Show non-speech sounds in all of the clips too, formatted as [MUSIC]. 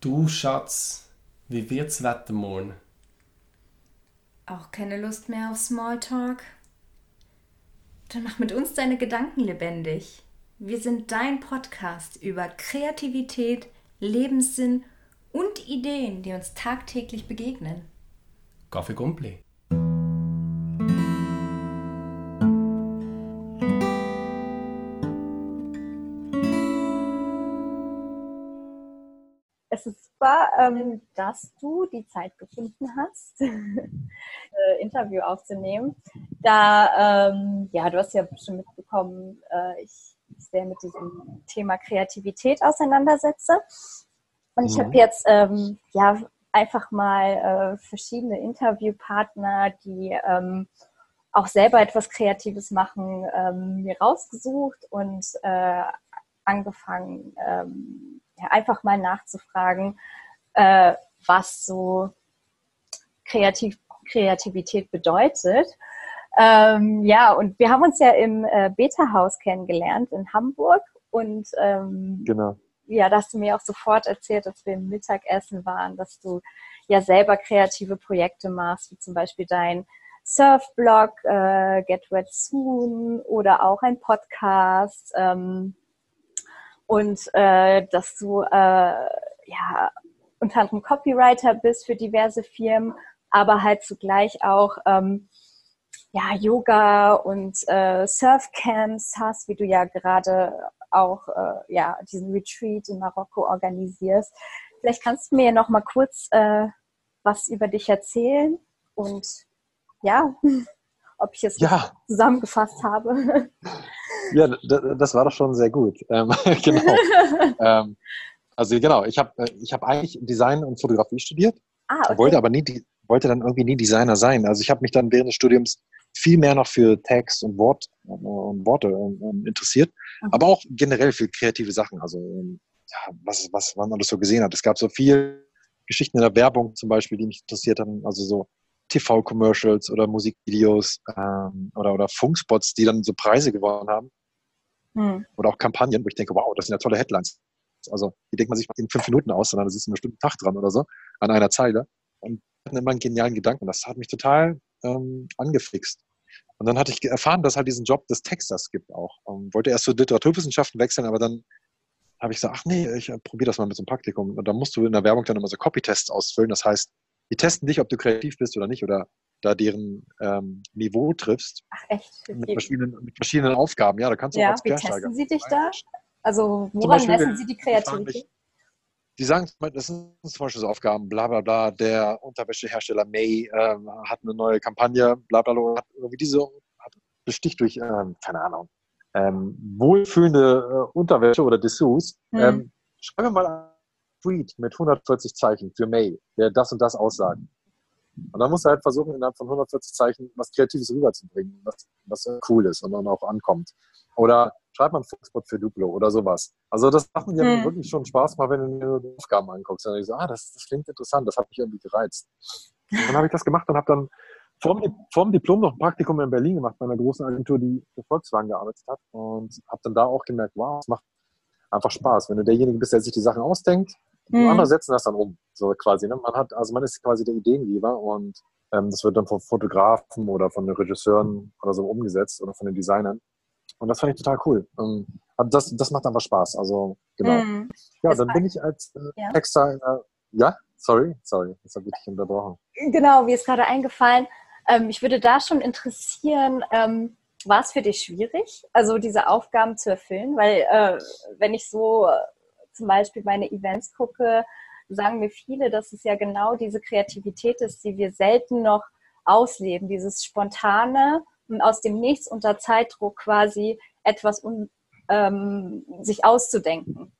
Du Schatz, wie wird's Wetter morgen? Auch keine Lust mehr auf Smalltalk? Dann mach mit uns deine Gedanken lebendig. Wir sind dein Podcast über Kreativität, Lebenssinn und Ideen, die uns tagtäglich begegnen. Kaffee Gumpli. Es ist super, ähm, dass du die Zeit gefunden hast, [LAUGHS] äh, Interview aufzunehmen. Da, ähm, ja, du hast ja schon mitbekommen, äh, ich sehr mit diesem Thema Kreativität auseinandersetze. Und ich mhm. habe jetzt ähm, ja einfach mal äh, verschiedene Interviewpartner, die ähm, auch selber etwas Kreatives machen, ähm, mir rausgesucht und äh, angefangen, ähm, ja, einfach mal nachzufragen, äh, was so Kreativ Kreativität bedeutet. Ähm, ja, und wir haben uns ja im äh, Beta-Haus kennengelernt in Hamburg und ähm, genau. ja, da hast du mir auch sofort erzählt, als wir im Mittagessen waren, dass du ja selber kreative Projekte machst, wie zum Beispiel dein Surfblog, äh, Get Wet Soon oder auch ein Podcast. Ähm, und äh, dass du äh, ja unter anderem Copywriter bist für diverse Firmen, aber halt zugleich auch ähm, ja, Yoga und äh, Surfcamps hast, wie du ja gerade auch äh, ja, diesen Retreat in Marokko organisierst. Vielleicht kannst du mir noch mal kurz äh, was über dich erzählen und ja, ob ich es ja. zusammengefasst habe. [LAUGHS] Ja, das war doch schon sehr gut. Ähm, [LAUGHS] genau. [LAUGHS] ähm, also genau, ich habe äh, ich hab eigentlich Design und Fotografie studiert, ah, okay. wollte aber nie, wollte dann irgendwie nie Designer sein. Also ich habe mich dann während des Studiums viel mehr noch für Text und Wort und Worte ähm, interessiert, mhm. aber auch generell für kreative Sachen. Also ja, was, was man alles so gesehen hat. Es gab so viel Geschichten in der Werbung zum Beispiel, die mich interessiert haben. Also so TV-Commercials oder Musikvideos ähm, oder, oder Funkspots, die dann so Preise gewonnen haben. Mhm. Oder auch Kampagnen, wo ich denke, wow, das sind ja tolle Headlines. Also die denkt man sich in fünf Minuten aus, sondern da sitzt eine Stunde Tag dran oder so an einer Zeile. Und hatten immer einen genialen Gedanken. Das hat mich total ähm, angefixt. Und dann hatte ich erfahren, dass halt diesen Job des Texters gibt auch. Und ähm, wollte erst zu Literaturwissenschaften wechseln, aber dann habe ich gesagt, ach nee, ich äh, probiere das mal mit so einem Praktikum. Und dann musst du in der Werbung dann immer so Copytests ausfüllen. Das heißt, die testen dich, ob du kreativ bist oder nicht oder da deren ähm, Niveau triffst. Ach echt? Mit verschiedenen, mit verschiedenen Aufgaben. Ja, da kannst du ja, auch als wie testen sie dich da? Also woran messen sie die Kreativität? Die sagen, das sind zum Beispiel so Aufgaben, bla bla bla, der Unterwäschehersteller May äh, hat eine neue Kampagne, bla bla bla, hat irgendwie diese, hat, besticht durch, äh, keine Ahnung, ähm, wohlfühlende äh, Unterwäsche oder Dessous. Hm. Ähm, schreibe mal einen Tweet mit 140 Zeichen für May, der das und das aussagt. Und dann musst du halt versuchen, innerhalb von 140 Zeichen was Kreatives rüberzubringen, was, was cool ist und dann auch ankommt. Oder schreib mal einen Foxpot für Duplo oder sowas. Also das macht mir mhm. wirklich schon Spaß, mal wenn du dir die Aufgaben anguckst. Und ich so, ah, das, das klingt interessant, das hat mich irgendwie gereizt. Und dann habe ich das gemacht und habe dann vor dem, vor dem Diplom noch ein Praktikum in Berlin gemacht, bei einer großen Agentur, die für Volkswagen gearbeitet hat. Und habe dann da auch gemerkt, wow, es macht einfach Spaß. Wenn du derjenige bist, der sich die Sachen ausdenkt, mhm. andere setzen das dann um. So quasi. Ne? Man hat, also man ist quasi der Ideengeber und ähm, das wird dann von Fotografen oder von den Regisseuren oder so umgesetzt oder von den Designern. Und das fand ich total cool. Und das, das macht einfach Spaß. Also, genau. Mhm. Ja, dann bin ich als äh, ja. Texter, äh, ja, sorry, sorry, das habe ich dich unterbrochen. Genau, mir ist gerade eingefallen. Ähm, mich würde da schon interessieren, ähm, war es für dich schwierig, also diese Aufgaben zu erfüllen? Weil, äh, wenn ich so zum Beispiel meine Events gucke, sagen mir viele, dass es ja genau diese Kreativität ist, die wir selten noch ausleben, dieses Spontane aus dem Nichts unter Zeitdruck quasi etwas un, ähm, sich auszudenken.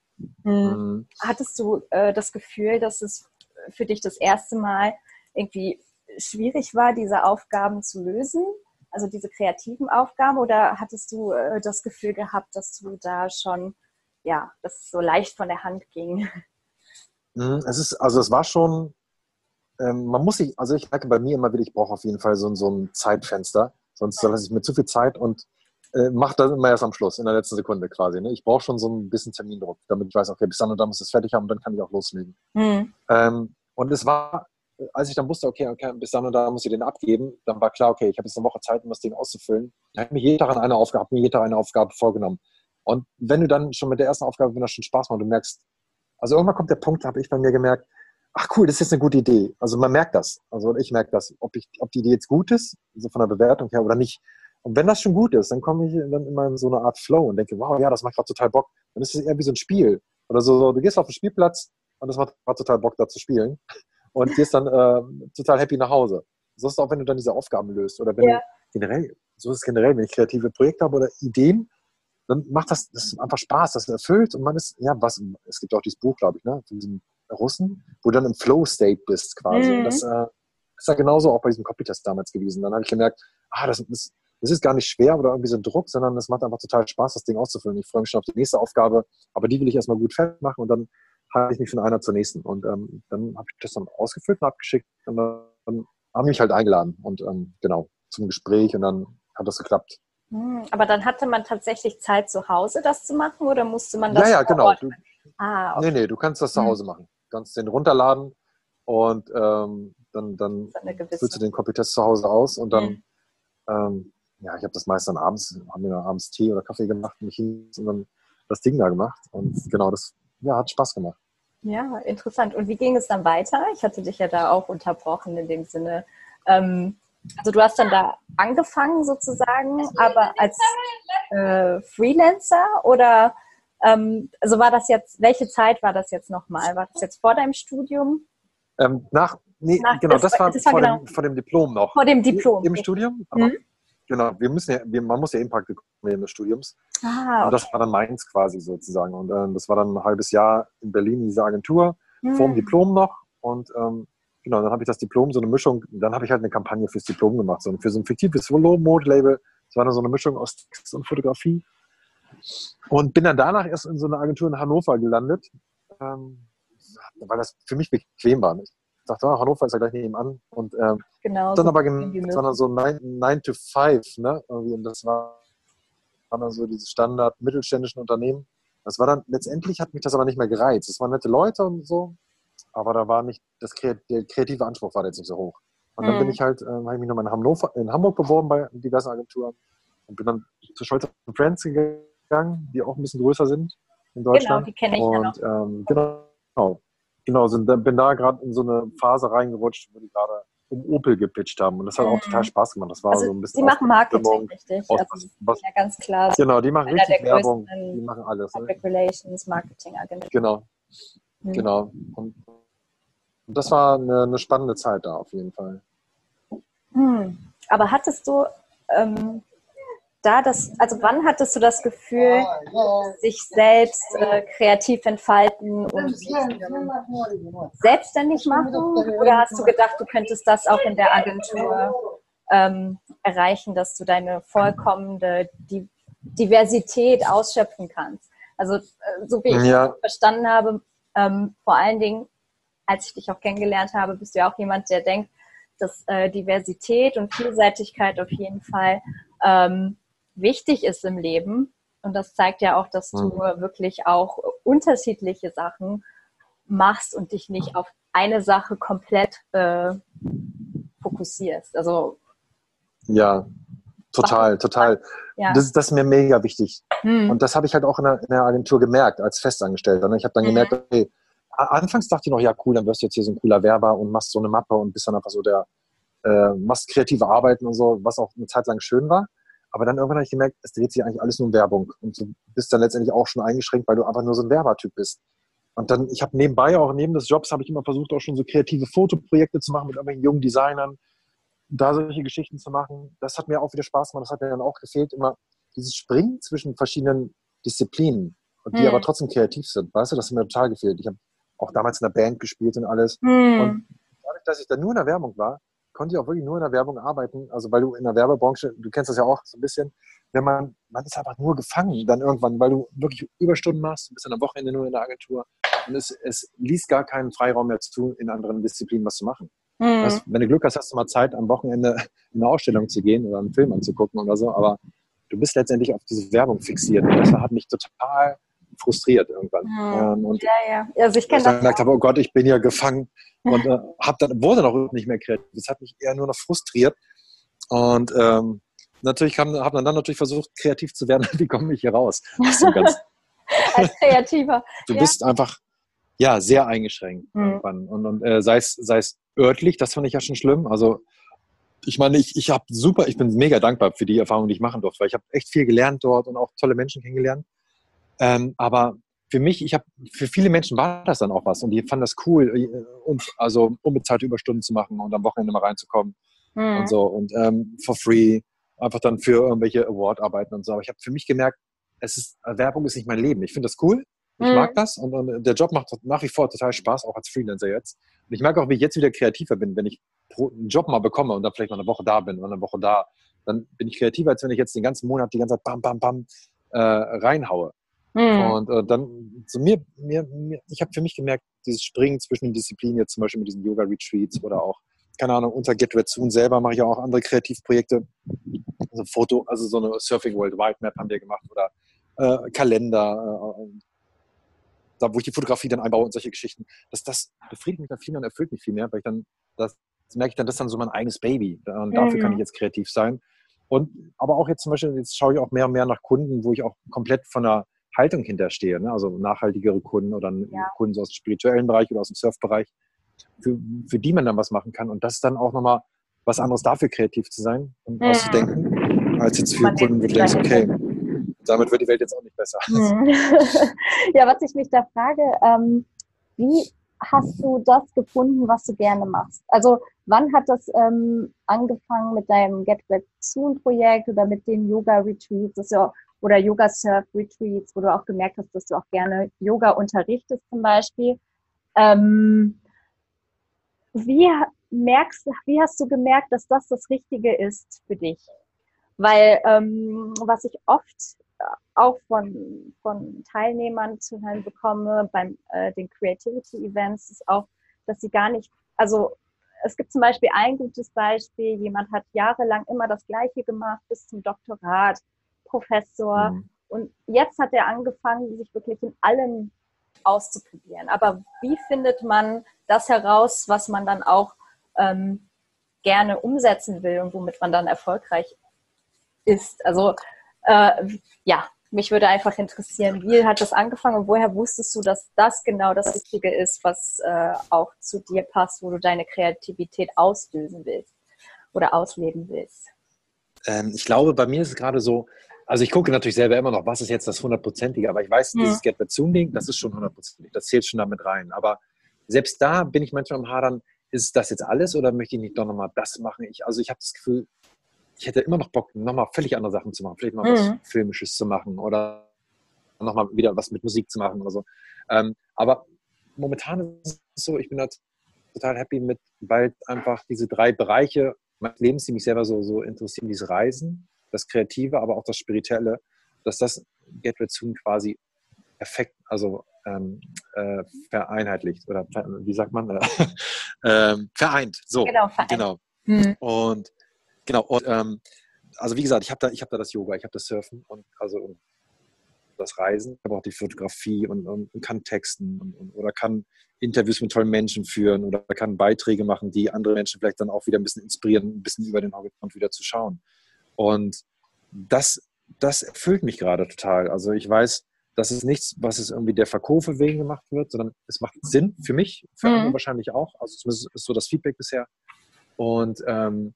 Hm. Mhm. Hattest du äh, das Gefühl, dass es für dich das erste Mal irgendwie schwierig war, diese Aufgaben zu lösen? Also diese kreativen Aufgaben? Oder hattest du äh, das Gefühl gehabt, dass du da schon, ja, dass es so leicht von der Hand ging? Mhm, es ist, also es war schon, ähm, man muss sich, also ich merke bei mir immer wieder, ich brauche auf jeden Fall so, so ein Zeitfenster, sonst lasse ich mir zu viel Zeit und äh, mache das immer erst am Schluss, in der letzten Sekunde quasi. Ne? Ich brauche schon so ein bisschen Termindruck, damit ich weiß, okay, bis dann und dann muss es fertig haben und dann kann ich auch loslegen. Mhm. Ähm, und es war, als ich dann wusste, okay, okay, bis dann und dann muss ich den abgeben, dann war klar, okay, ich habe jetzt eine Woche Zeit, um das Ding auszufüllen. Ich habe mir jeden Tag eine Aufgabe, mir jeden Tag eine Aufgabe vorgenommen. Und wenn du dann schon mit der ersten Aufgabe, wenn das schon Spaß macht, du merkst, also irgendwann kommt der Punkt, habe ich bei mir gemerkt, ach cool, das ist jetzt eine gute Idee. Also man merkt das. Also ich merke das, ob, ich, ob die Idee jetzt gut ist, so von der Bewertung her oder nicht. Und wenn das schon gut ist, dann komme ich dann immer in so eine Art Flow und denke, wow, ja, das macht gerade total Bock. Dann ist es eher wie so ein Spiel. Oder so, so du gehst auf den Spielplatz und das macht gerade total Bock, da zu spielen. [LAUGHS] Und gehst dann äh, total happy nach Hause. So ist es auch, wenn du dann diese Aufgaben löst. Oder wenn ja. du generell, so ist es generell, wenn ich kreative Projekte habe oder Ideen, dann macht das, das einfach Spaß, das erfüllt und man ist, ja, was, es gibt auch dieses Buch, glaube ich, ne, von diesem Russen, wo du dann im Flow-State bist quasi. Mhm. Und das äh, ist ja genauso auch bei diesem Copy-Test damals gewesen. Dann habe ich gemerkt, ah, das, das, das ist gar nicht schwer oder irgendwie so ein Druck, sondern es macht einfach total Spaß, das Ding auszufüllen. Ich freue mich schon auf die nächste Aufgabe, aber die will ich erstmal gut fertig machen und dann halte ich mich von einer zur nächsten. Und ähm, dann habe ich das dann ausgefüllt und abgeschickt und dann, dann haben mich halt eingeladen und ähm, genau zum Gespräch und dann hat das geklappt. Hm, aber dann hatte man tatsächlich Zeit zu Hause, das zu machen, oder musste man das? Ja, ja, genau. Du, ah, okay. Nee, nee, du kannst das zu hm. Hause machen. Du kannst den runterladen und ähm, dann, dann füllst du den Copy-Test zu Hause aus und dann, mhm. ähm, ja, ich habe das meist dann abends, haben wir abends Tee oder Kaffee gemacht und, und dann das Ding da gemacht. Und genau, das ja, hat Spaß gemacht. Ja, interessant. Und wie ging es dann weiter? Ich hatte dich ja da auch unterbrochen in dem Sinne. Ähm, also du hast dann da angefangen sozusagen, aber als äh, Freelancer oder ähm, also war das jetzt, welche Zeit war das jetzt nochmal? War das jetzt vor deinem Studium? Ähm, nach, nee, nach, genau, das, das war, das war vor, genau. dem, vor, dem, Diplom noch. Vor dem Diplom. Im Studium, aber mhm. genau, wir müssen ja, wir, man muss ja eben Praktikum während des Studiums. Ah, okay. Und das war dann meins quasi sozusagen. Und äh, das war dann ein halbes Jahr in Berlin, diese Agentur, mhm. vor dem Diplom noch. Und ähm, genau, dann habe ich das Diplom, so eine Mischung, dann habe ich halt eine Kampagne fürs Diplom gemacht, so für so ein fiktives Low-Mode-Label. Das war dann so eine Mischung aus Text und Fotografie. Und bin dann danach erst in so einer Agentur in Hannover gelandet, ähm, weil das für mich bequem war. Ich dachte, oh, Hannover ist ja gleich nebenan. Und ähm, genau, dann so aber sondern so 9 to 5, ne? Und das war, war dann so diese Standard mittelständischen Unternehmen. Das war dann, letztendlich hat mich das aber nicht mehr gereizt. Es waren nette Leute und so, aber da war nicht, das, der kreative Anspruch war jetzt nicht so hoch. Und dann mhm. bin ich halt, äh, habe ich mich nochmal in, Hannover, in Hamburg beworben bei diversen Agenturen und bin dann zu Scholz Friends gegangen, die auch ein bisschen größer sind in genau, Deutschland. Genau, die kenne ich und, ja noch. Ähm, genau, genau sind, bin da gerade in so eine Phase reingerutscht, wo die gerade um Opel gepitcht haben. Und das hat auch total mhm. Spaß gemacht. Das war also so ein bisschen. Die machen Marketing, richtig? Aus, also, was, ja, ganz klar. Genau, die machen richtig Werbung. Die machen alles. Ne? Public ne? Relations, Marketing Agentur. Genau. Mhm. Genau. Und das war eine, eine spannende Zeit da auf jeden Fall. Hm. Aber hattest du ähm, da das, also wann hattest du das Gefühl, sich selbst äh, kreativ entfalten und selbstständig machen? Oder hast du gedacht, du könntest das auch in der Agentur ähm, erreichen, dass du deine vollkommene Diversität ausschöpfen kannst? Also, äh, so wie ich ja. verstanden habe, ähm, vor allen Dingen als ich dich auch kennengelernt habe, bist du ja auch jemand, der denkt, dass äh, Diversität und Vielseitigkeit auf jeden Fall ähm, wichtig ist im Leben. Und das zeigt ja auch, dass du mhm. wirklich auch unterschiedliche Sachen machst und dich nicht auf eine Sache komplett äh, fokussierst. Also ja, total, total. Ja. Das, das ist mir mega wichtig. Hm. Und das habe ich halt auch in der, in der, Agentur gemerkt als Festangestellter. Ne? Ich habe dann mhm. gemerkt, okay, anfangs dachte ich noch, ja cool, dann wirst du jetzt hier so ein cooler Werber und machst so eine Mappe und bist dann einfach so der, äh, machst kreative Arbeiten und so, was auch eine Zeit lang schön war. Aber dann irgendwann habe ich gemerkt, es dreht sich eigentlich alles nur um Werbung. Und du bist dann letztendlich auch schon eingeschränkt, weil du einfach nur so ein Werbertyp bist. Und dann, ich habe nebenbei auch, neben des Jobs, habe ich immer versucht, auch schon so kreative Fotoprojekte zu machen mit irgendwelchen jungen Designern, da solche Geschichten zu machen. Das hat mir auch wieder Spaß gemacht. Das hat mir dann auch gefehlt, immer dieses Springen zwischen verschiedenen Disziplinen, die hm. aber trotzdem kreativ sind. Weißt du, das hat mir total gefehlt. Ich habe auch damals in der Band gespielt und alles. Mhm. Und dadurch, dass ich dann nur in der Werbung war, konnte ich auch wirklich nur in der Werbung arbeiten. Also weil du in der Werbebranche, du kennst das ja auch so ein bisschen, wenn man, man ist einfach nur gefangen dann irgendwann, weil du wirklich Überstunden machst, du bist dann am Wochenende nur in der Agentur und es, es ließ gar keinen Freiraum mehr zu, in anderen Disziplinen was zu machen. Mhm. Das, wenn du Glück hast, hast du mal Zeit, am Wochenende in eine Ausstellung zu gehen oder einen Film anzugucken oder so, aber du bist letztendlich auf diese Werbung fixiert. Und das hat mich total frustriert irgendwann. Mhm. Und ja, ja. Also ich kenne das. Gemerkt habe, oh Gott, ich bin ja gefangen und äh, hab dann, wurde noch nicht mehr kreativ. Das hat mich eher nur noch frustriert. Und ähm, natürlich habe hab dann, dann natürlich versucht, kreativ zu werden. [LAUGHS] Wie komme ich hier raus? Ganz, [LAUGHS] Als Kreativer. Du ja. bist einfach ja sehr eingeschränkt mhm. irgendwann. Und, und äh, sei es örtlich, das fand ich ja schon schlimm. Also ich meine, ich, ich habe super, ich bin mega dankbar für die Erfahrung, die ich machen durfte, weil ich habe echt viel gelernt dort und auch tolle Menschen kennengelernt. Ähm, aber für mich, ich habe, für viele Menschen war das dann auch was und die fanden das cool, äh, und, also unbezahlte Überstunden zu machen und am Wochenende mal reinzukommen mhm. und so und ähm, for free, einfach dann für irgendwelche Award-Arbeiten und so. Aber ich habe für mich gemerkt, es ist, Werbung ist nicht mein Leben. Ich finde das cool, ich mhm. mag das und, und, der Job macht nach wie vor total Spaß, auch als Freelancer jetzt. Und ich merke auch, wie ich jetzt wieder kreativer bin, wenn ich einen Job mal bekomme und dann vielleicht mal eine Woche da bin und eine Woche da, dann bin ich kreativer, als wenn ich jetzt den ganzen Monat die ganze Zeit bam, bam, bam äh, reinhaue. Mhm. Und äh, dann, so mir, mir, mir ich habe für mich gemerkt, dieses Springen zwischen den Disziplinen, jetzt zum Beispiel mit diesen Yoga-Retreats oder auch, keine Ahnung, unter Get Red Soon selber mache ich auch andere Kreativprojekte. Also Foto, also so eine Surfing Worldwide Map haben wir gemacht oder äh, Kalender, äh, da, wo ich die Fotografie dann einbaue und solche Geschichten. Das, das befriedigt mich dann viel mehr und erfüllt mich viel mehr, weil ich dann, das, das merke ich dann, das ist dann so mein eigenes Baby. Und dafür mhm. kann ich jetzt kreativ sein. Und aber auch jetzt zum Beispiel, jetzt schaue ich auch mehr und mehr nach Kunden, wo ich auch komplett von der Haltung hinterstehe. Ne? Also nachhaltigere Kunden oder ja. Kunden aus dem spirituellen Bereich oder aus dem Surfbereich, für, für die man dann was machen kann. Und das ist dann auch nochmal was anderes dafür, kreativ zu sein und mhm. auszudenken, als jetzt für man Kunden, wo du denkst, okay, damit wird die Welt jetzt auch nicht besser. Mhm. [LAUGHS] ja, was ich mich da frage, ähm, wie hast du das gefunden, was du gerne machst? Also wann hat das ähm, angefangen mit deinem Get Back Soon Projekt oder mit den Yoga Retreats ja, oder Yoga Surf Retreats, wo du auch gemerkt hast, dass du auch gerne Yoga unterrichtest zum Beispiel? Ähm, wie merkst, wie hast du gemerkt, dass das das Richtige ist für dich? Weil ähm, was ich oft auch von, von Teilnehmern zu hören bekomme beim äh, den Creativity Events, ist auch, dass sie gar nicht, also es gibt zum Beispiel ein gutes Beispiel, jemand hat jahrelang immer das Gleiche gemacht bis zum Doktorat, Professor. Mhm. Und jetzt hat er angefangen, sich wirklich in allem auszuprobieren. Aber wie findet man das heraus, was man dann auch ähm, gerne umsetzen will und womit man dann erfolgreich ist? Also äh, ja, mich würde einfach interessieren, wie hat das angefangen und woher wusstest du, dass das genau das Richtige ist, was äh, auch zu dir passt, wo du deine Kreativität auslösen willst oder ausleben willst? Ähm, ich glaube, bei mir ist es gerade so, also ich gucke natürlich selber immer noch, was ist jetzt das hundertprozentige, aber ich weiß, hm. dieses Get Back Soon Ding, das ist schon hundertprozentig, das zählt schon damit rein. Aber selbst da bin ich manchmal am Hadern, ist das jetzt alles oder möchte ich nicht doch nochmal das machen? Ich, also ich habe das Gefühl, ich hätte immer noch Bock, nochmal völlig andere Sachen zu machen. Vielleicht mal mhm. was Filmisches zu machen oder nochmal wieder was mit Musik zu machen oder so. Ähm, aber momentan ist es so, ich bin halt total happy mit, weil einfach diese drei Bereiche meines Lebens, die mich selber so, so interessieren, dieses Reisen, das Kreative, aber auch das Spirituelle, dass das Get Red Soon quasi perfekt, also ähm, äh, vereinheitlicht oder wie sagt man, äh, [LAUGHS] vereint. So, genau. Vereint. genau. Mhm. Und Genau, und ähm, also wie gesagt, ich habe da, hab da das Yoga, ich habe das Surfen und also das Reisen, aber auch die Fotografie und, und, und kann texten und, und, oder kann Interviews mit tollen Menschen führen oder kann Beiträge machen, die andere Menschen vielleicht dann auch wieder ein bisschen inspirieren, ein bisschen über den Horizont wieder zu schauen. Und das, das erfüllt mich gerade total. Also ich weiß, das ist nichts, was es irgendwie der Verkäufe wegen gemacht wird, sondern es macht Sinn für mich, für mhm. andere wahrscheinlich auch. Also zumindest ist so das Feedback bisher. Und ähm,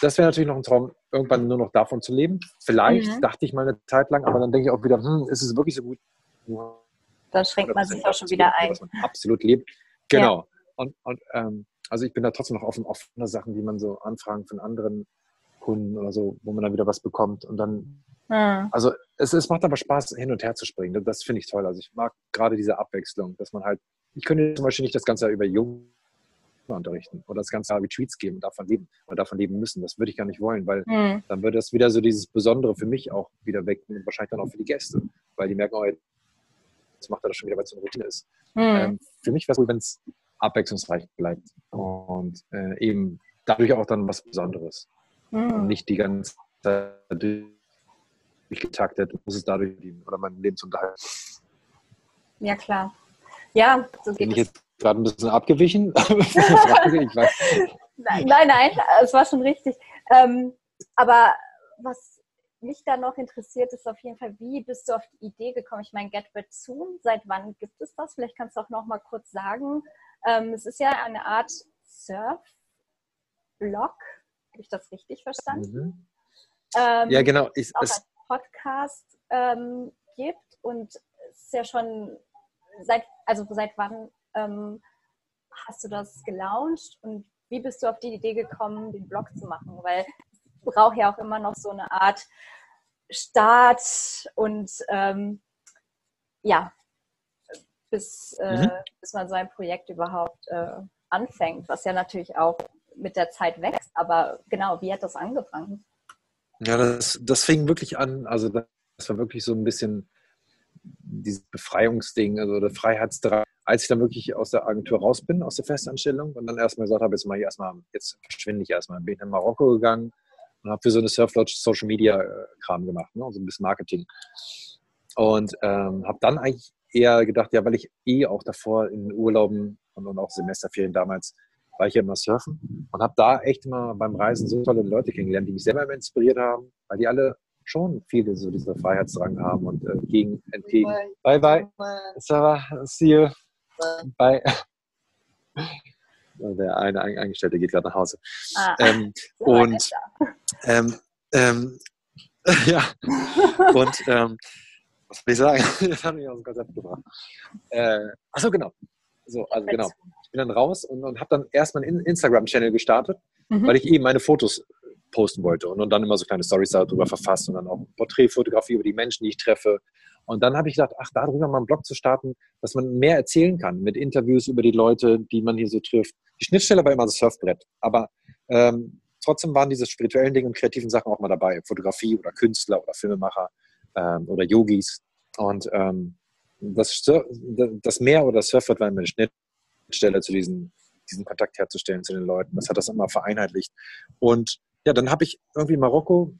das wäre natürlich noch ein Traum, irgendwann nur noch davon zu leben. Vielleicht, mhm. dachte ich mal eine Zeit lang, aber dann denke ich auch wieder, hm, ist es wirklich so gut? Da schränkt man sich auch schon wieder ein. absolut lebt. Genau. Ja. Und, und ähm, also ich bin da trotzdem noch offen, offene Sachen, die man so anfragen von anderen Kunden oder so, wo man dann wieder was bekommt. Und dann, mhm. also es, es macht aber Spaß, hin und her zu springen. Das finde ich toll. Also ich mag gerade diese Abwechslung, dass man halt, ich könnte zum Beispiel nicht das Ganze über Jung unterrichten oder das ganze Jahr Retreats geben und davon leben oder davon leben müssen. Das würde ich gar nicht wollen, weil mhm. dann würde das wieder so dieses Besondere für mich auch wieder weg und wahrscheinlich dann auch für die Gäste, weil die merken, oh, jetzt macht er das schon wieder, weil es so eine Routine ist. Mhm. Ähm, für mich wäre es gut, wenn es abwechslungsreich bleibt und äh, eben dadurch auch dann was Besonderes mhm. und nicht die ganze Zeit getaktet, muss es dadurch dienen oder mein Lebensunterhalt. Ja, klar. Ja, so geht es. Gerade ein bisschen abgewichen? [LAUGHS] Frage, ich weiß. Nein, nein, es war schon richtig. Ähm, aber was mich da noch interessiert, ist auf jeden Fall, wie bist du auf die Idee gekommen? Ich meine, Get Red Soon, seit wann gibt es das? Vielleicht kannst du auch noch mal kurz sagen. Ähm, es ist ja eine Art Surf-Blog. Habe ich das richtig verstanden? Mhm. Ähm, Ja, genau. Ich, auch es, als Podcast ähm, gibt und es ist ja schon seit, also seit wann ähm, hast du das gelauncht und wie bist du auf die Idee gekommen, den Blog zu machen? Weil es braucht ja auch immer noch so eine Art Start und ähm, ja, bis, äh, Mhm. bis man so ein Projekt überhaupt äh, anfängt, was ja natürlich auch mit der Zeit wächst. Aber genau, wie hat das angefangen? Ja, das, das fing wirklich an, also das war wirklich so ein bisschen dieses Befreiungsding, also der Freiheitsdrang. Als ich dann wirklich aus der Agentur raus bin, aus der Festanstellung und dann erstmal gesagt habe, jetzt mal hier erstmal, jetzt verschwinde ich erstmal, bin ich nach Marokko gegangen und habe für so eine Surflodge Social Media äh, Kram gemacht, ne, so ein bisschen Marketing. Und ähm, habe dann eigentlich eher gedacht, ja, weil ich eh auch davor in Urlauben und, und auch Semesterferien damals war ich ja immer surfen und habe da echt immer beim Reisen so tolle Leute kennengelernt, die mich selber immer inspiriert haben, weil die alle schon viele so diesen Freiheitsdrang haben und äh, gegen, entgegen. Bye, bye. Sarah, see you. Bye. [LAUGHS] Der eine Ein- Angestellte geht gerade nach Hause. Ah, Ähm, [LAUGHS] so weit und ähm, ähm, [LAUGHS] ja, und ähm, was will ich sagen? Das hat mich aus dem Konzept gebracht. Äh, achso, genau. So, also genau. Ich bin dann raus und, und habe dann erstmal einen In- Instagram-Channel gestartet, Mhm. weil ich eben meine Fotos posten wollte und, und dann immer so kleine Stories darüber verfasst und dann auch Porträtfotografie über die Menschen, die ich treffe. Und dann habe ich gedacht, ach, darüber mal einen Blog zu starten, dass man mehr erzählen kann mit Interviews über die Leute, die man hier so trifft. Die Schnittstelle war immer das Surfbrett, aber ähm, trotzdem waren diese spirituellen Dinge und kreativen Sachen auch mal dabei. Fotografie oder Künstler oder Filmemacher ähm, oder Yogis. Und ähm, das, das Meer oder das Surfbrett war immer eine Schnittstelle zu diesen, diesen Kontakt herzustellen zu den Leuten. Das hat das immer vereinheitlicht. Und ja, dann habe ich irgendwie Marokko,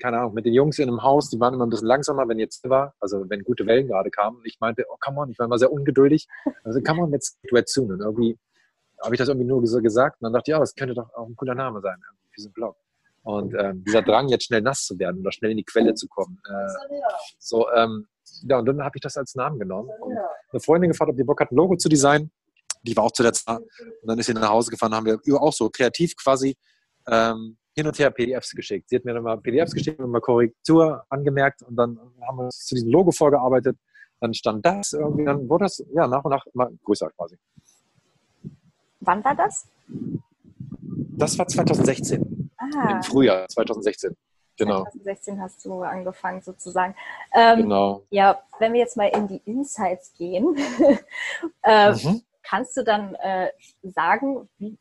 keine Ahnung, mit den Jungs in einem Haus, die waren immer ein bisschen langsamer, wenn jetzt war, also wenn gute Wellen gerade kamen. Und ich meinte, oh, come on, ich war immer sehr ungeduldig. Also, come on, let's get wet soon. Und irgendwie habe ich das irgendwie nur so gesagt. Und dann dachte ich, ja, das könnte doch auch ein cooler Name sein für so Blog. Und ähm, dieser Drang, jetzt schnell nass zu werden oder schnell in die Quelle zu kommen. Äh, so, ähm, ja, und dann habe ich das als Namen genommen. Und eine Freundin gefragt, ob die Bock hat, ein Logo zu designen. Die war auch zuletzt da. Und dann ist sie nach Hause gefahren, haben wir auch so kreativ quasi ähm, hin und her PDFs geschickt. Sie hat mir dann mal PDFs geschickt und mal Korrektur angemerkt und dann haben wir uns zu diesem Logo vorgearbeitet. Dann stand das irgendwie, dann wurde das ja nach und nach immer größer quasi. Wann war das? Das war 2016, Ah, im Frühjahr 2016. Genau, 2016 hast du angefangen sozusagen. Ähm, genau. Ja, wenn wir jetzt mal in die Insights gehen, [LAUGHS] äh, Mhm. kannst du dann äh, sagen, wie,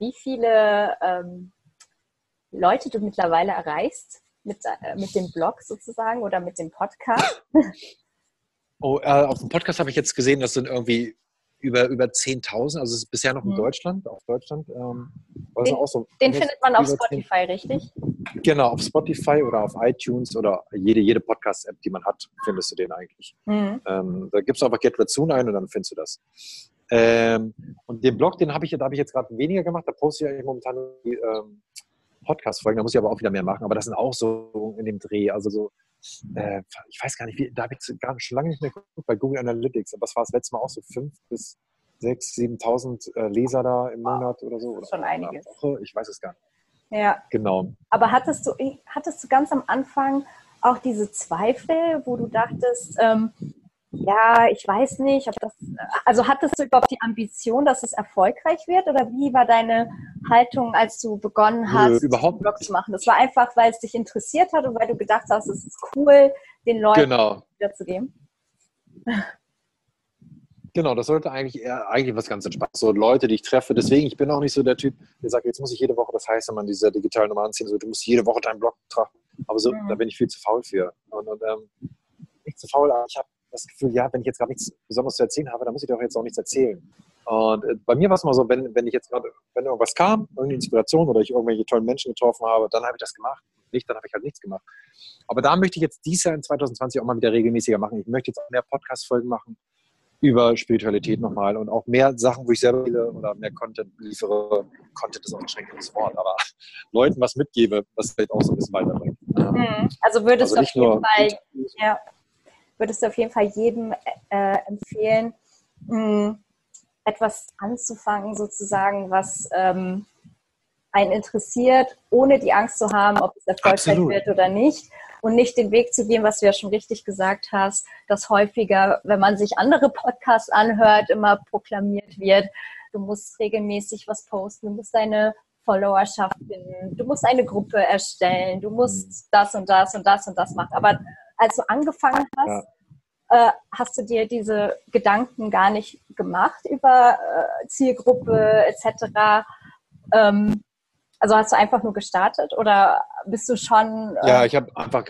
wie viele ähm, Leute du mittlerweile erreichst mit, äh, mit dem Blog sozusagen oder mit dem Podcast? [LAUGHS] Oh, äh, auf dem Podcast habe ich jetzt gesehen, das sind irgendwie über, über 10.000, also es ist bisher noch in Mhm. Deutschland, auf Deutschland. Ähm, was Den- auch so, Den findet man auf über 10 Spotify, richtig? Genau, auf Spotify oder auf iTunes oder jede, jede Podcast-App, die man hat, findest du den eigentlich. Mhm. Ähm, da gibst du einfach Get Red Soon ein und dann findest du das. Ähm, und den Blog, den habe ich, da habe ich jetzt gerade weniger gemacht. Da poste ich eigentlich momentan die ähm, Podcast-Folgen. Da muss ich aber auch wieder mehr machen. Aber das sind auch so in dem Dreh. Also so, äh, ich weiß gar nicht, wie, da habe ich gar schon lange nicht mehr geguckt bei Google Analytics. Aber was war das letzte Mal auch so? Fünf bis sechs, 7.000 äh, Leser da im Monat oder so? Oder Schon einiges. Woche? Ich weiß es gar nicht. Ja, Genau. aber hattest du, hattest du ganz am Anfang auch diese Zweifel, wo du dachtest, ähm, ja, ich weiß nicht, ob das, also hattest du überhaupt die Ambition, dass es erfolgreich wird oder wie war deine Haltung, als du begonnen hast, überhaupt einen Blog zu machen? Das war einfach, weil es dich interessiert hat und weil du gedacht hast, es ist cool, den Leuten Genau. wiederzugeben. Genau, das sollte eigentlich eher eigentlich was ganz entspannt. So Leute, die ich treffe. Deswegen, ich bin auch nicht so der Typ, der sagt, jetzt muss ich jede Woche das heiße man diese digitale Nummer anziehen. So, du musst jede Woche deinen Blog betrachten. Aber so, Mhm. da bin ich viel zu faul für. Und, und ähm, nicht zu faul, aber ich habe das Gefühl, ja, wenn ich jetzt gerade nichts Besonderes zu erzählen habe, dann muss ich doch jetzt auch nichts erzählen. Und äh, bei mir war es mal so, wenn, wenn ich jetzt gerade, wenn irgendwas kam, irgendeine Inspiration oder ich irgendwelche tollen Menschen getroffen habe, dann habe ich das gemacht. nicht, dann habe ich halt nichts gemacht. Aber da möchte ich jetzt dieses Jahr in 2020 auch mal wieder regelmäßiger machen. Ich möchte jetzt auch mehr Podcast-Folgen machen über Spiritualität nochmal und auch mehr Sachen, wo ich selber oder mehr Content liefere. Content ist auch ein schreckliches Wort, aber Leuten was mitgebe, was vielleicht auch so ein bisschen weiterbringt. Mhm. Also würdest also du auf jeden Fall, ja, würdest du auf jeden Fall jedem äh, empfehlen, mh, etwas anzufangen, sozusagen, was ähm, einen interessiert, ohne die Angst zu haben, ob es erfolgreich Absolut. wird oder nicht. Und nicht den Weg zu gehen, was du ja schon richtig gesagt hast, dass häufiger, wenn man sich andere Podcasts anhört, immer proklamiert wird, du musst regelmäßig was posten, du musst deine Followerschaft finden, du musst eine Gruppe erstellen, du musst mhm. das und das und das und das machen. Aber als du angefangen hast, ja. äh, hast du dir diese Gedanken gar nicht gemacht über äh, Zielgruppe etc. Ähm, also hast du einfach nur gestartet oder bist du schon? Äh, ja, ich habe einfach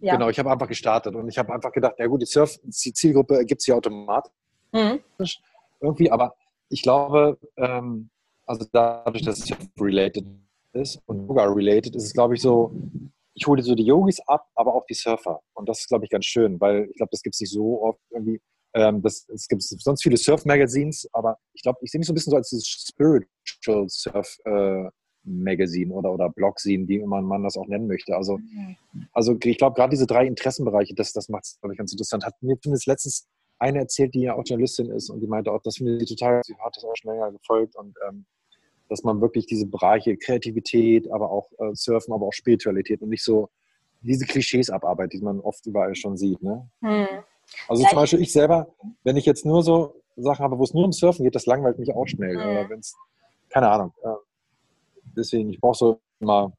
ja. genau, ich habe einfach gestartet und ich habe einfach gedacht, ja gut, die Surf, die Zielgruppe ergibt sich automatisch mhm. irgendwie, aber ich glaube, ähm, also dadurch, dass es related ist und Yoga related, ist es glaube ich so, ich hole so die Yogis ab, aber auch die Surfer und das ist glaube ich ganz schön, weil ich glaube, das gibt es nicht so oft irgendwie. Ähm, das, es gibt sonst viele Surf-Magazines, aber ich glaube, ich sehe mich so ein bisschen so als dieses Spiritual Surf äh, Magazine oder, oder Blogzine, wie man, man das auch nennen möchte. Also, mhm. also ich glaube, gerade diese drei Interessenbereiche, das, das macht es, glaube ich, ganz interessant. Hat mir zumindest letztens eine erzählt, die ja auch Journalistin ist und die meinte auch, das finde ich total, sie hat das auch schon länger gefolgt und ähm, dass man wirklich diese Bereiche Kreativität, aber auch äh, Surfen, aber auch Spiritualität und nicht so diese Klischees abarbeitet, die man oft überall schon sieht. Ne? Mhm. Also zum Beispiel ich selber, wenn ich jetzt nur so Sachen habe, wo es nur um Surfen geht, das langweilt mich auch schnell. Oder wenn es, keine Ahnung, äh, deswegen, ich brauche so immer,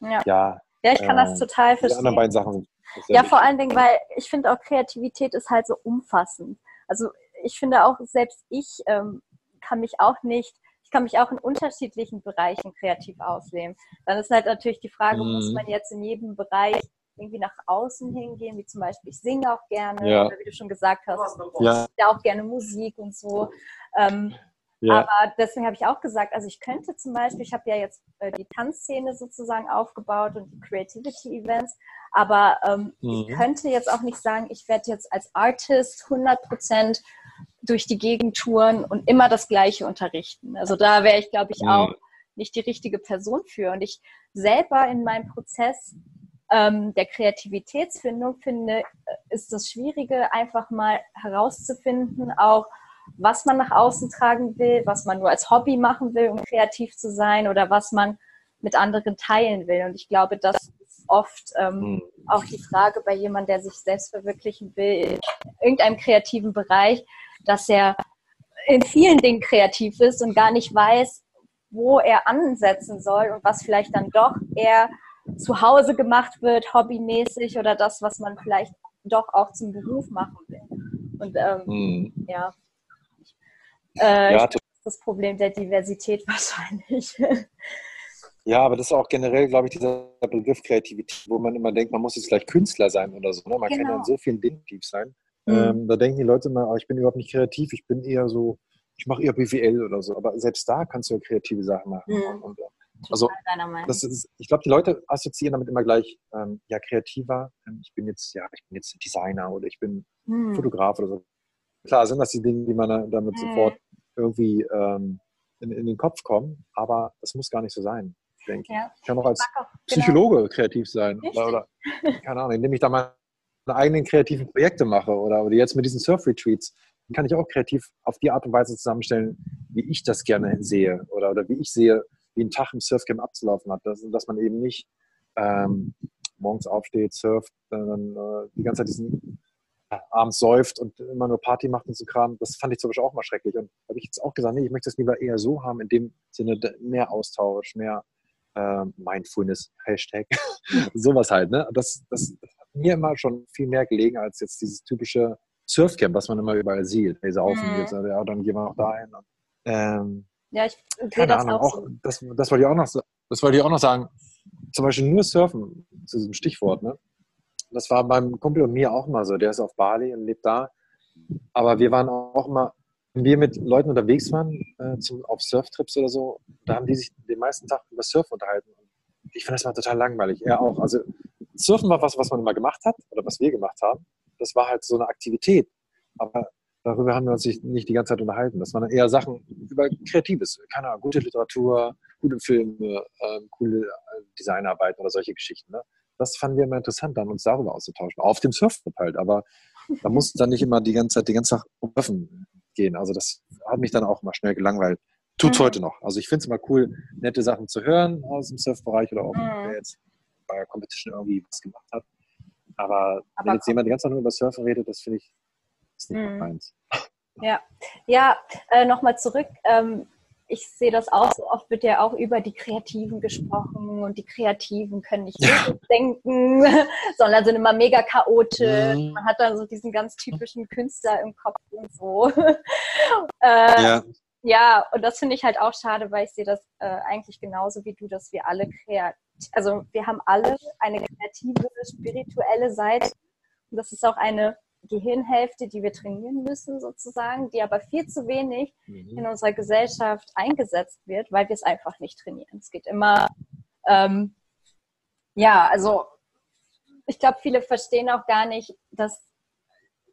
ja. ja. Ja, ich kann äh, das total verstehen. Die anderen beiden Sachen sind. Ja, wichtig. vor allen Dingen, weil ich finde auch Kreativität ist halt so umfassend. Also ich finde auch, selbst ich ähm, kann mich auch nicht, ich kann mich auch in unterschiedlichen Bereichen kreativ ausleben. Dann ist halt natürlich die Frage, mhm. muss man jetzt in jedem Bereich irgendwie nach außen hingehen, wie zum Beispiel, ich singe auch gerne, ja. oder wie du schon gesagt hast, ja. ich auch gerne Musik und so. Ähm, ja. Aber deswegen habe ich auch gesagt, also ich könnte zum Beispiel, ich habe ja jetzt äh, die Tanzszene sozusagen aufgebaut und die Creativity Events, aber ähm, mhm. ich könnte jetzt auch nicht sagen, ich werde jetzt als Artist 100 Prozent durch die Gegend touren und immer das Gleiche unterrichten. Also da wäre ich, glaube ich, mhm. auch nicht die richtige Person für. Und ich selber in meinem Prozess ähm, der Kreativitätsfindung finde, äh, ist das Schwierige, einfach mal herauszufinden, auch was man nach außen tragen will, was man nur als Hobby machen will, um kreativ zu sein oder was man mit anderen teilen will. Und ich glaube, das ist oft ähm, mhm. auch die Frage bei jemandem, der sich selbst verwirklichen will, in irgendeinem kreativen Bereich, dass er in vielen Dingen kreativ ist und gar nicht weiß, wo er ansetzen soll und was vielleicht dann doch eher zu Hause gemacht wird, hobbymäßig oder das, was man vielleicht doch auch zum Beruf machen will. Und ähm, mhm. ja, äh, ja, das ist das Problem der Diversität [LAUGHS] wahrscheinlich. Ja, aber das ist auch generell, glaube ich, dieser Begriff Kreativität, wo man immer denkt, man muss jetzt gleich Künstler sein oder so. Ne? Man genau. kann ja in so vielen Dingen tief sein. Mhm. Ähm, da denken die Leute immer, oh, ich bin überhaupt nicht kreativ, ich bin eher so, ich mache eher BWL oder so. Aber selbst da kannst du ja kreative Sachen machen. Mhm. Und, also, das ist, ich glaube, die Leute assoziieren damit immer gleich, ähm, ja, kreativer. Ähm, ich bin jetzt, ja, ich bin jetzt Designer oder ich bin mhm. Fotograf oder so. Klar sind das die Dinge, die man damit mhm. sofort irgendwie ähm, in, in, den Kopf kommen, aber das muss gar nicht so sein, denke ja. ich. kann auch als Psychologe genau. kreativ sein. Oder, oder, keine Ahnung, indem ich da meine eigenen kreativen Projekte mache oder, oder jetzt mit diesen Surf-Retreats, kann ich auch kreativ auf die Art und Weise zusammenstellen, wie ich das gerne sehe oder, oder wie ich sehe, wie ein Tag im Surfcamp abzulaufen hat. Dass, dass man eben nicht ähm, morgens aufsteht, surft, dann äh, die ganze Zeit diesen abends säuft und immer nur Party macht und so Kram, das fand ich zum Beispiel auch mal schrecklich. Und habe ich jetzt auch gesagt, nee, ich möchte es lieber eher so haben, in dem Sinne mehr Austausch, mehr äh, Mindfulness, Hashtag, [LAUGHS] sowas halt. Ne? Das, das, das, mir immer schon viel mehr gelegen als jetzt dieses typische Surfcamp, was man immer überall sieht. Hey, saufen, mhm. jetzt, ja, dann gehen wir noch dahin. Und, ähm, ja, ich sehe das Ahnung, auch, so. das, das, wollte ich auch noch, das wollte ich auch noch sagen. Zum Beispiel nur Surfen, zu diesem Stichwort, ne? Das war beim Kumpel und mir auch mal so. Der ist auf Bali und lebt da. Aber wir waren auch immer, wenn wir mit Leuten unterwegs waren, äh, zum, auf Surftrips oder so, da haben die sich den meisten Tag über Surf unterhalten. ich finde das mal total langweilig. Er auch. Also Surfen war was, was man immer gemacht hat oder was wir gemacht haben. Das war halt so eine Aktivität. Aber darüber haben wir uns nicht die ganze Zeit unterhalten. Das waren eher Sachen über Kreatives. Keine Ahnung, gute Literatur, gute Filme, äh, coole Designarbeiten oder solche Geschichten. Ne? Das fanden wir immer interessant, dann uns darüber auszutauschen. Auf dem Surfboard halt. Aber da muss dann nicht immer die ganze Zeit, die ganze Zeit um gehen. Also das hat mich dann auch mal schnell gelangweilt. Tut's mhm. heute noch. Also ich finde es immer cool, nette Sachen zu hören aus dem Surfbereich oder auch, mhm. jetzt der Competition irgendwie was gemacht hat. Aber, Aber wenn jetzt jemand die ganze Zeit nur über Surfen redet, das finde ich ist nicht mhm. meins. Ja, ja äh, nochmal zurück. Ähm, ich sehe das auch, so oft wird ja auch über die Kreativen gesprochen und die Kreativen können nicht ja. denken, [LAUGHS] sondern sind immer mega chaotisch. Mhm. Man hat dann so diesen ganz typischen Künstler im Kopf und so. [LAUGHS] äh, ja. ja, und das finde ich halt auch schade, weil ich sehe das äh, eigentlich genauso wie du, dass wir alle kreativ, also wir haben alle eine kreative, spirituelle Seite. Und das ist auch eine Gehirnhälfte, die wir trainieren müssen sozusagen, die aber viel zu wenig mhm. in unserer Gesellschaft eingesetzt wird, weil wir es einfach nicht trainieren. Es geht immer, ähm, ja, also ich glaube, viele verstehen auch gar nicht, dass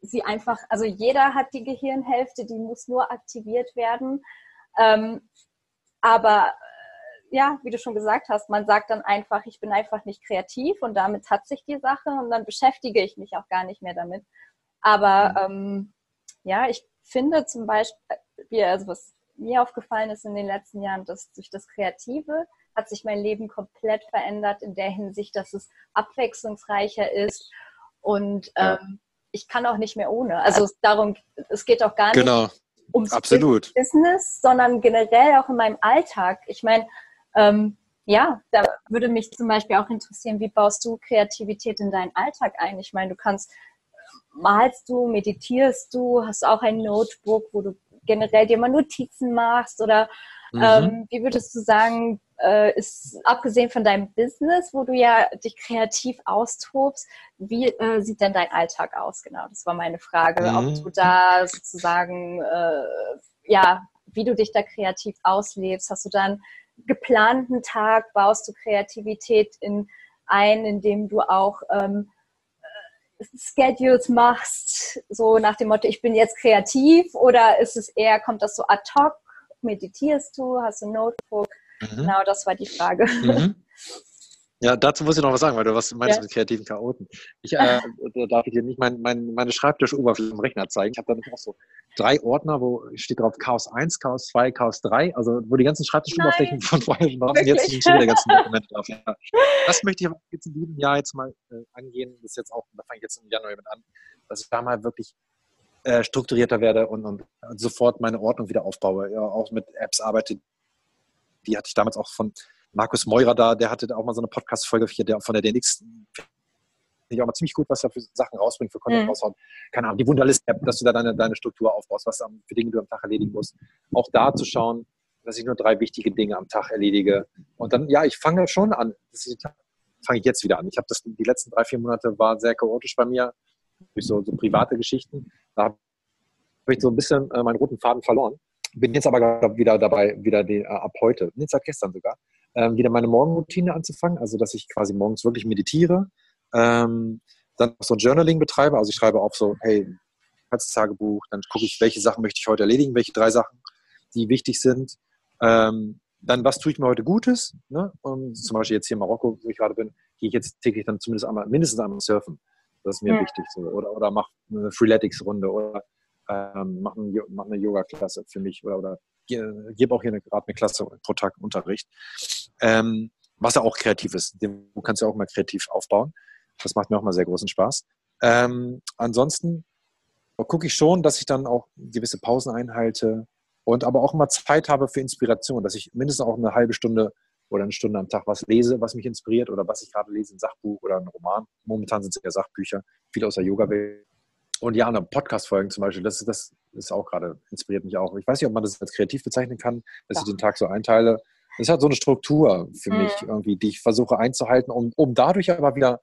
sie einfach, also jeder hat die Gehirnhälfte, die muss nur aktiviert werden. Ähm, aber ja, wie du schon gesagt hast, man sagt dann einfach, ich bin einfach nicht kreativ und damit hat sich die Sache und dann beschäftige ich mich auch gar nicht mehr damit. Aber mhm. ähm, ja, ich finde zum Beispiel, also was mir aufgefallen ist in den letzten Jahren, dass durch das Kreative hat sich mein Leben komplett verändert in der Hinsicht, dass es abwechslungsreicher ist und ja. ähm, ich kann auch nicht mehr ohne. Also es, darum, es geht auch gar nicht genau. ums Absolut. Business, sondern generell auch in meinem Alltag. Ich meine, ähm, ja, da würde mich zum Beispiel auch interessieren, wie baust du Kreativität in deinen Alltag ein? Ich meine, du kannst malst du, meditierst du, hast auch ein Notebook, wo du generell dir mal Notizen machst oder mhm. ähm, wie würdest du sagen, äh, ist abgesehen von deinem Business, wo du ja dich kreativ austobst, wie äh, sieht denn dein Alltag aus? Genau, das war meine Frage, mhm. ob du da sozusagen, äh, ja, wie du dich da kreativ auslebst. Hast du dann geplanten Tag, baust du Kreativität in ein, indem du auch ähm, Schedules machst, so nach dem Motto, ich bin jetzt kreativ oder ist es eher, kommt das so ad hoc? Meditierst du? Hast du ein Notebook? Mhm. Genau, das war die Frage. Mhm. [LAUGHS] Ja, dazu muss ich noch was sagen, weil du was meinst ja. mit kreativen Chaoten. Ich äh, [LAUGHS] da darf ich dir nicht mein, mein, meine Schreibtischoberfläche im Rechner zeigen. Ich habe da nämlich auch so drei Ordner, wo steht drauf Chaos 1, Chaos 2, Chaos 3, also wo die ganzen Schreibtischoberflächen von vorher sind. Jetzt sind schon wieder ganzen [LAUGHS] Dokumente drauf. Ja. Das möchte ich aber jetzt in diesem Jahr jetzt mal äh, angehen. Das ist jetzt auch, da fange ich jetzt im Januar mit an, dass ich da mal wirklich äh, strukturierter werde und, und sofort meine Ordnung wieder aufbaue. Ja, auch mit Apps arbeite. Die hatte ich damals auch von Markus Meurer da, der hatte auch mal so eine Podcast-Folge von der DNX. Finde ich auch mal ziemlich gut, was er für Sachen rausbringt, für Content mhm. raushauen. Keine Ahnung, die Wunderlist-App, dass du da deine, deine Struktur aufbaust, was für Dinge du am Tag erledigen musst. Auch da zu schauen, dass ich nur drei wichtige Dinge am Tag erledige. Und dann, ja, ich fange schon an. Das fange ich jetzt wieder an. Ich habe das, die letzten drei, vier Monate war sehr chaotisch bei mir, durch so, so private Geschichten. Da habe ich so ein bisschen äh, meinen roten Faden verloren. Bin jetzt aber wieder dabei, wieder die, äh, ab heute, nicht seit gestern sogar, ähm, wieder meine Morgenroutine anzufangen, also dass ich quasi morgens wirklich meditiere, ähm, dann so Journaling betreibe, also ich schreibe auf so, hey, Tagebuch, dann gucke ich, welche Sachen möchte ich heute erledigen, welche drei Sachen, die wichtig sind. Ähm, dann, was tue ich mir heute Gutes? Ne? Und zum Beispiel jetzt hier in Marokko, wo ich gerade bin, gehe ich jetzt täglich dann zumindest einmal, mindestens einmal surfen. Das ist mir ja. wichtig. So. Oder, oder mache eine Freeletics-Runde oder ähm, mache eine, mach eine Yoga-Klasse für mich oder, oder gebe auch hier gerade eine Klasse pro Tag Unterricht. Ähm, was ja auch kreativ ist. Du kannst ja auch mal kreativ aufbauen. Das macht mir auch mal sehr großen Spaß. Ähm, ansonsten gucke ich schon, dass ich dann auch gewisse Pausen einhalte und aber auch immer Zeit habe für Inspiration, dass ich mindestens auch eine halbe Stunde oder eine Stunde am Tag was lese, was mich inspiriert oder was ich gerade lese, ein Sachbuch oder ein Roman. Momentan sind es eher Sachbücher, viel aus der Yoga-Welt. Und ja, Podcast-Folgen zum Beispiel, das, das ist auch gerade, inspiriert mich auch. Ich weiß nicht, ob man das als kreativ bezeichnen kann, dass ja. ich den Tag so einteile. Das hat so eine Struktur für mhm. mich irgendwie, die ich versuche einzuhalten, um, um dadurch aber wieder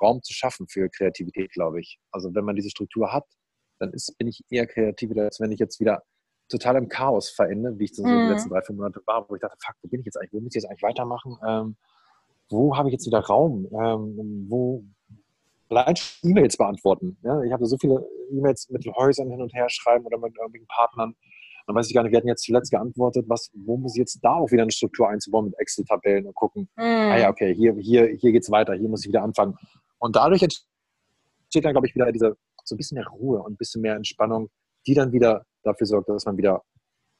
Raum zu schaffen für Kreativität, glaube ich. Also wenn man diese Struktur hat, dann ist, bin ich eher kreativer, als wenn ich jetzt wieder total im Chaos verende, wie ich so mhm. die letzten drei, fünf Monate war, wo ich dachte, fuck, wo bin ich jetzt eigentlich, wo muss ich jetzt eigentlich weitermachen? Ähm, wo habe ich jetzt wieder Raum? Ähm, wo allein E-Mails beantworten. Ja? Ich habe so viele E-Mails mit Häusern hin und her schreiben oder mit irgendwelchen Partnern. Dann weiß ich gar nicht, wir hatten jetzt zuletzt geantwortet, was, wo muss ich jetzt da auch wieder eine Struktur einzubauen mit Excel-Tabellen und gucken, mm. ah ja, okay, hier, hier, hier geht es weiter, hier muss ich wieder anfangen. Und dadurch entsteht dann, glaube ich, wieder diese, so ein bisschen mehr Ruhe und ein bisschen mehr Entspannung, die dann wieder dafür sorgt, dass man wieder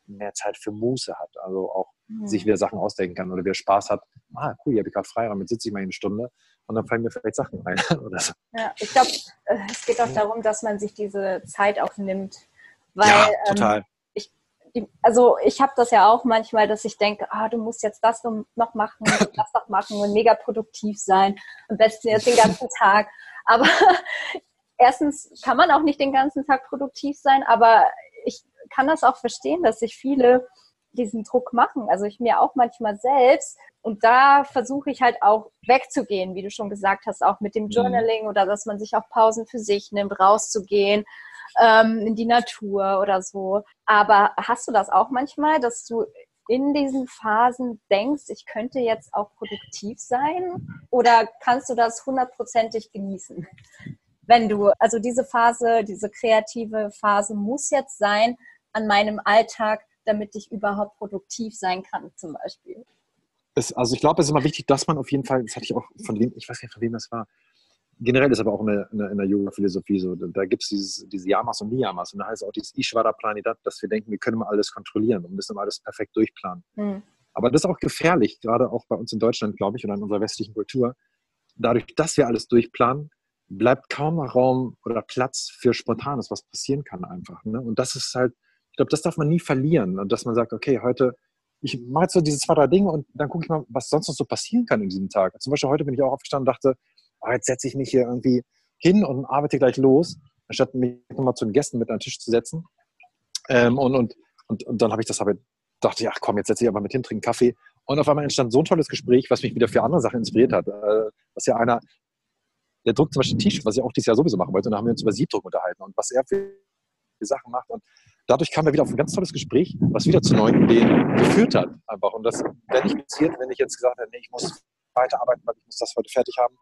mehr Zeit für Muße hat. Also auch mhm. sich wieder Sachen ausdenken kann oder wieder Spaß hat. Ah, cool, hier habe ich gerade Freiraum, jetzt sitze ich mal eine Stunde und dann fallen mir vielleicht Sachen rein. [LAUGHS] oder so. Ja, ich glaube, äh, es geht auch darum, dass man sich diese Zeit auch nimmt. Weil, ja, ähm, total. Ähm, ich, also ich habe das ja auch manchmal, dass ich denke, ah, du musst jetzt das noch machen, [LAUGHS] das noch machen und mega produktiv sein. Am besten jetzt den ganzen Tag. Aber [LAUGHS] erstens kann man auch nicht den ganzen Tag produktiv sein, aber ich kann das auch verstehen, dass sich viele diesen Druck machen. Also ich mir auch manchmal selbst. Und da versuche ich halt auch wegzugehen, wie du schon gesagt hast, auch mit dem mhm. Journaling oder dass man sich auch Pausen für sich nimmt, rauszugehen ähm, in die Natur oder so. Aber hast du das auch manchmal, dass du in diesen Phasen denkst, ich könnte jetzt auch produktiv sein? Oder kannst du das hundertprozentig genießen? Wenn du, also diese Phase, diese kreative Phase muss jetzt sein an meinem Alltag, damit ich überhaupt produktiv sein kann, zum Beispiel. Es, also ich glaube, es ist immer wichtig, dass man auf jeden Fall, das hatte ich auch von wem, ich weiß nicht, von wem das war, generell ist aber auch in der, in der Yoga-Philosophie so, da gibt es diese Yamas und Niyamas und da heißt auch dieses Ishvara Pranidat, dass wir denken, wir können mal alles kontrollieren und müssen mal alles perfekt durchplanen. Mhm. Aber das ist auch gefährlich, gerade auch bei uns in Deutschland, glaube ich, oder in unserer westlichen Kultur. Dadurch, dass wir alles durchplanen, bleibt kaum noch Raum oder Platz für Spontanes, was passieren kann einfach. Ne? Und das ist halt, ich glaube, das darf man nie verlieren. Und dass man sagt, okay, heute, ich mache jetzt so diese zwei, drei Dinge und dann gucke ich mal, was sonst noch so passieren kann in diesem Tag. Zum Beispiel heute bin ich auch aufgestanden und dachte, oh, jetzt setze ich mich hier irgendwie hin und arbeite gleich los, anstatt mich nochmal zu den Gästen mit an den Tisch zu setzen. Ähm, und, und, und, und, dann habe ich das aber, dachte, ja komm, jetzt setze ich aber mit hin, trinke Kaffee. Und auf einmal entstand so ein tolles Gespräch, was mich wieder für andere Sachen inspiriert hat. Äh, was ja einer, der druckt zum Beispiel ein T-Shirt, was ich auch dieses Jahr sowieso machen wollte. Und da haben wir uns über Siebdruck unterhalten und was er für Sachen macht. Und dadurch kamen wir wieder auf ein ganz tolles Gespräch, was wieder zu neuen Ideen geführt hat. Einfach. Und das wäre nicht passiert, wenn ich jetzt gesagt hätte, nee, ich muss weiterarbeiten, weil ich muss das heute fertig haben.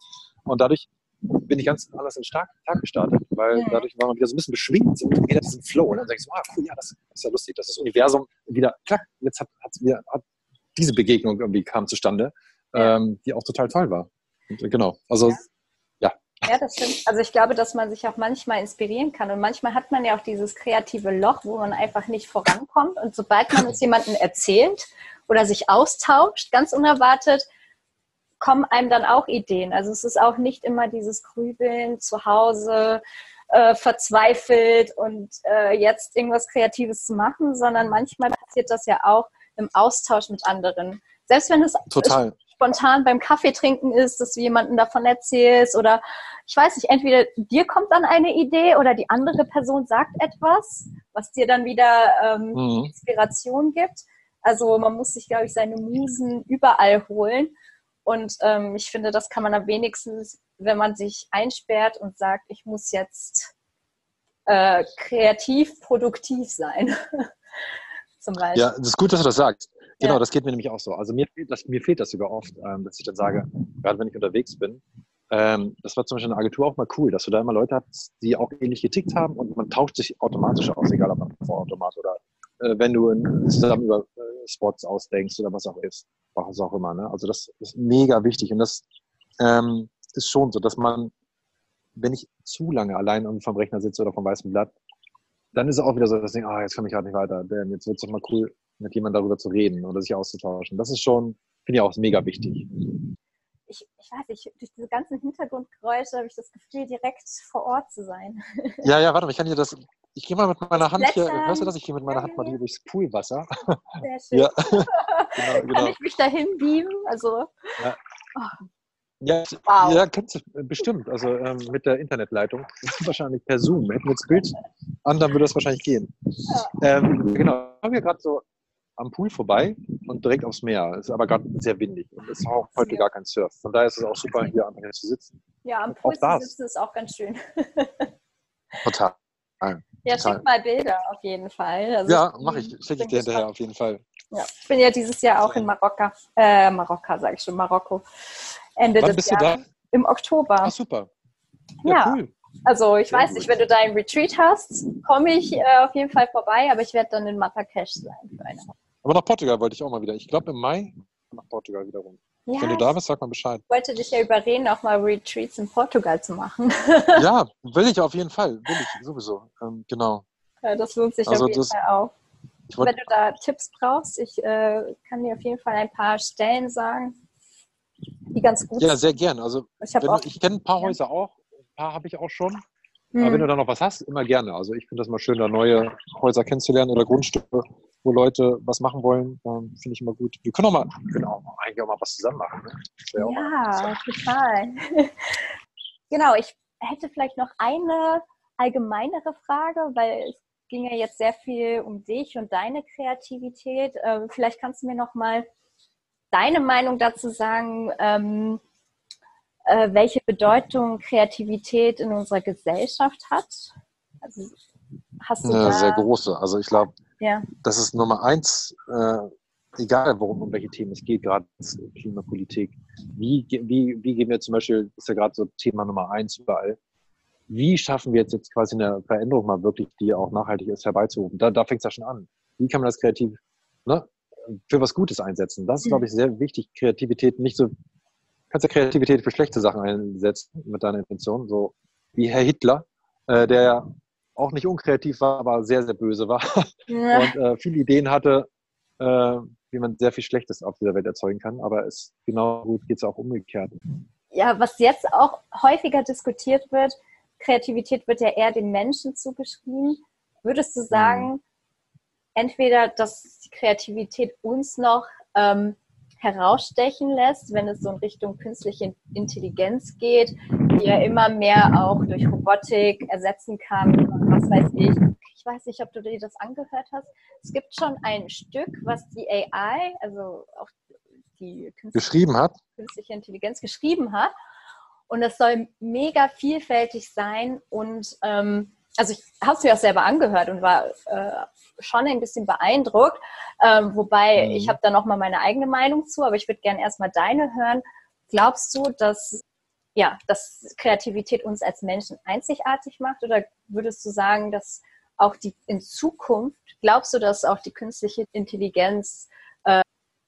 Und dadurch bin ich ganz anders in den Tag gestartet, weil ja. dadurch war man wieder so ein bisschen beschwingt, so wieder diesen Flow. Und dann denke ich so, ah, cool, ja, das, ist ja lustig, dass das Universum wieder, klack, jetzt hat, wieder, hat diese Begegnung irgendwie kam zustande, ja. ähm, die auch total toll war. Und, genau, also ja. Ja, das stimmt. Also ich glaube, dass man sich auch manchmal inspirieren kann. Und manchmal hat man ja auch dieses kreative Loch, wo man einfach nicht vorankommt. Und sobald man es jemandem erzählt oder sich austauscht, ganz unerwartet, kommen einem dann auch Ideen. Also es ist auch nicht immer dieses Grübeln zu Hause, äh, verzweifelt und äh, jetzt irgendwas Kreatives zu machen, sondern manchmal passiert das ja auch im Austausch mit anderen. Selbst wenn es Total spontan beim Kaffee trinken ist, dass du jemandem davon erzählst oder ich weiß nicht, entweder dir kommt dann eine Idee oder die andere Person sagt etwas, was dir dann wieder ähm, mhm. Inspiration gibt. Also man muss sich, glaube ich, seine Musen überall holen. Und ähm, ich finde, das kann man am wenigsten, wenn man sich einsperrt und sagt, ich muss jetzt äh, kreativ, produktiv sein. [LAUGHS] Zum Beispiel. Ja, das ist gut, dass du das sagst. Genau, ja. das geht mir nämlich auch so. Also mir fehlt das, mir fehlt das sogar oft, ähm, dass ich dann sage, gerade wenn ich unterwegs bin, ähm, das war zum Beispiel in der Agentur auch mal cool, dass du da immer Leute hast, die auch ähnlich getickt haben und man tauscht sich automatisch aus, egal ob man Vorautomat oder äh, wenn du in, zusammen über äh, Spots ausdenkst oder was auch ist, was auch immer. Ne? Also das ist mega wichtig und das ähm, ist schon so, dass man, wenn ich zu lange allein vom Rechner sitze oder vom weißen Blatt, dann ist es auch wieder so, dass ich denke, ah, jetzt komme ich gerade nicht weiter. Denn jetzt wird es doch mal cool, mit jemandem darüber zu reden oder sich auszutauschen. Das ist schon, finde ich auch mega wichtig. Ich, ich weiß nicht, durch diese ganzen Hintergrundgeräusche habe ich das Gefühl, direkt vor Ort zu sein. [LAUGHS] Ja, ja, warte mal, ich kann hier das, ich gehe mal mit meiner Hand hier, hörst du das? Ich gehe mit meiner Hand mal hier durchs Poolwasser. Sehr [LAUGHS] schön. Ja. [LAUGHS] genau, genau. Kann ich mich dahin beamen? Also. Ja. Oh. Ja, wow. ja, kannst du bestimmt. Also ähm, mit der Internetleitung. wahrscheinlich per Zoom. Hätten wir das Bild an, dann würde das wahrscheinlich gehen. Ja. Ähm, genau. Haben wir gerade so am Pool vorbei und direkt aufs Meer. Es ist aber gerade sehr windig und es ist auch heute gar kein Surf. Von daher ist es auch super, hier einfach zu sitzen. Ja, am Pool zu sitzen ist auch ganz schön. [LAUGHS] Total. Ja, Total. schick mal Bilder auf jeden Fall. Also ja, mache ich. Schicke ich dir hinterher auf jeden Fall. Ja, ich bin ja dieses Jahr auch in Marokka, äh, Marokka sage ich schon, Marokko. Ende Wann des bist du Jahres. da? Im Oktober. Ah, super. Ja. cool. Also ich Sehr weiß gut. nicht, wenn du da einen Retreat hast, komme ich äh, auf jeden Fall vorbei, aber ich werde dann in Marrakesch sein für eine Woche. Aber nach Portugal wollte ich auch mal wieder. Ich glaube im Mai nach Portugal wiederum. Ja, Wenn du da bist, sag mal Bescheid. ich wollte dich ja überreden, auch mal Retreats in Portugal zu machen. [LAUGHS] ja, [LAUGHS] will ich auf jeden Fall. Will ich sowieso. Ähm, genau. Ja, das lohnt sich Also auf jeden das- Fall auch. Wenn du da Tipps brauchst, ich äh, kann dir auf jeden Fall ein paar Stellen sagen, die ganz gut ja, sind. sehr gern. Also Ich du, ich kenne ein paar Ja. Häuser auch. Ein paar habe ich auch schon. Aber wenn hm, du da noch was hast, immer gerne. Also ich finde das mal schön, da neue Häuser kennenzulernen oder Grundstücke, wo Leute was machen wollen. Ähm, finde ich immer gut. Wir können auch mal, wir können auch mal, eigentlich auch mal was zusammen machen. Ne? Ja, total. [LAUGHS] genau, ich hätte vielleicht noch eine allgemeinere Frage, weil es ging ja jetzt sehr viel um dich und deine Kreativität. Ähm, vielleicht kannst du mir noch mal deine Meinung dazu sagen, ähm, äh, welche Bedeutung Kreativität in unserer Gesellschaft hat. Also hast du eine da, sehr große. Also ich glaube, ja, das ist Nummer eins, äh, egal worum, um welche Themen es geht, gerade Klimapolitik. Wie, wie, wie gehen wir zum Beispiel, ist ja gerade so Thema Nummer eins überall. Wie schaffen wir jetzt, jetzt quasi eine Veränderung mal wirklich, die auch nachhaltig ist, herbeizurufen? Da, da fängt es ja schon an. Wie kann man das kreativ ne, für was Gutes einsetzen? Das ist, glaube ich, sehr wichtig. Kreativität nicht so, kannst ja Kreativität für schlechte Sachen einsetzen mit deiner Intention, so wie Herr Hitler, äh, der ja auch nicht unkreativ war, aber sehr, sehr böse war ja. [LAUGHS] und äh, viele Ideen hatte, äh, wie man sehr viel Schlechtes auf dieser Welt erzeugen kann. Aber es genau gut geht es auch umgekehrt. ja, was jetzt auch häufiger diskutiert wird, Kreativität wird ja eher dem Menschen zugeschrieben. Würdest du sagen, entweder, dass die Kreativität uns noch ähm, herausstechen lässt, wenn es so in Richtung künstliche Intelligenz geht, die ja immer mehr auch durch Robotik ersetzen kann und was weiß ich. Ich weiß nicht, ob du dir das angehört hast. Es gibt schon ein Stück, was die AI, also auch die künstliche künstliche Intelligenz geschrieben hat. Und das soll mega vielfältig sein. Und ähm, also ich habe es mir auch selber angehört und war äh, schon ein bisschen beeindruckt. Ähm, wobei Mhm. ich habe da nochmal meine eigene Meinung zu, aber ich würde gerne erstmal deine hören. Glaubst du, dass, ja, dass Kreativität uns als Menschen einzigartig macht? Oder würdest du sagen, dass auch die in Zukunft, glaubst du, dass auch die künstliche Intelligenz äh,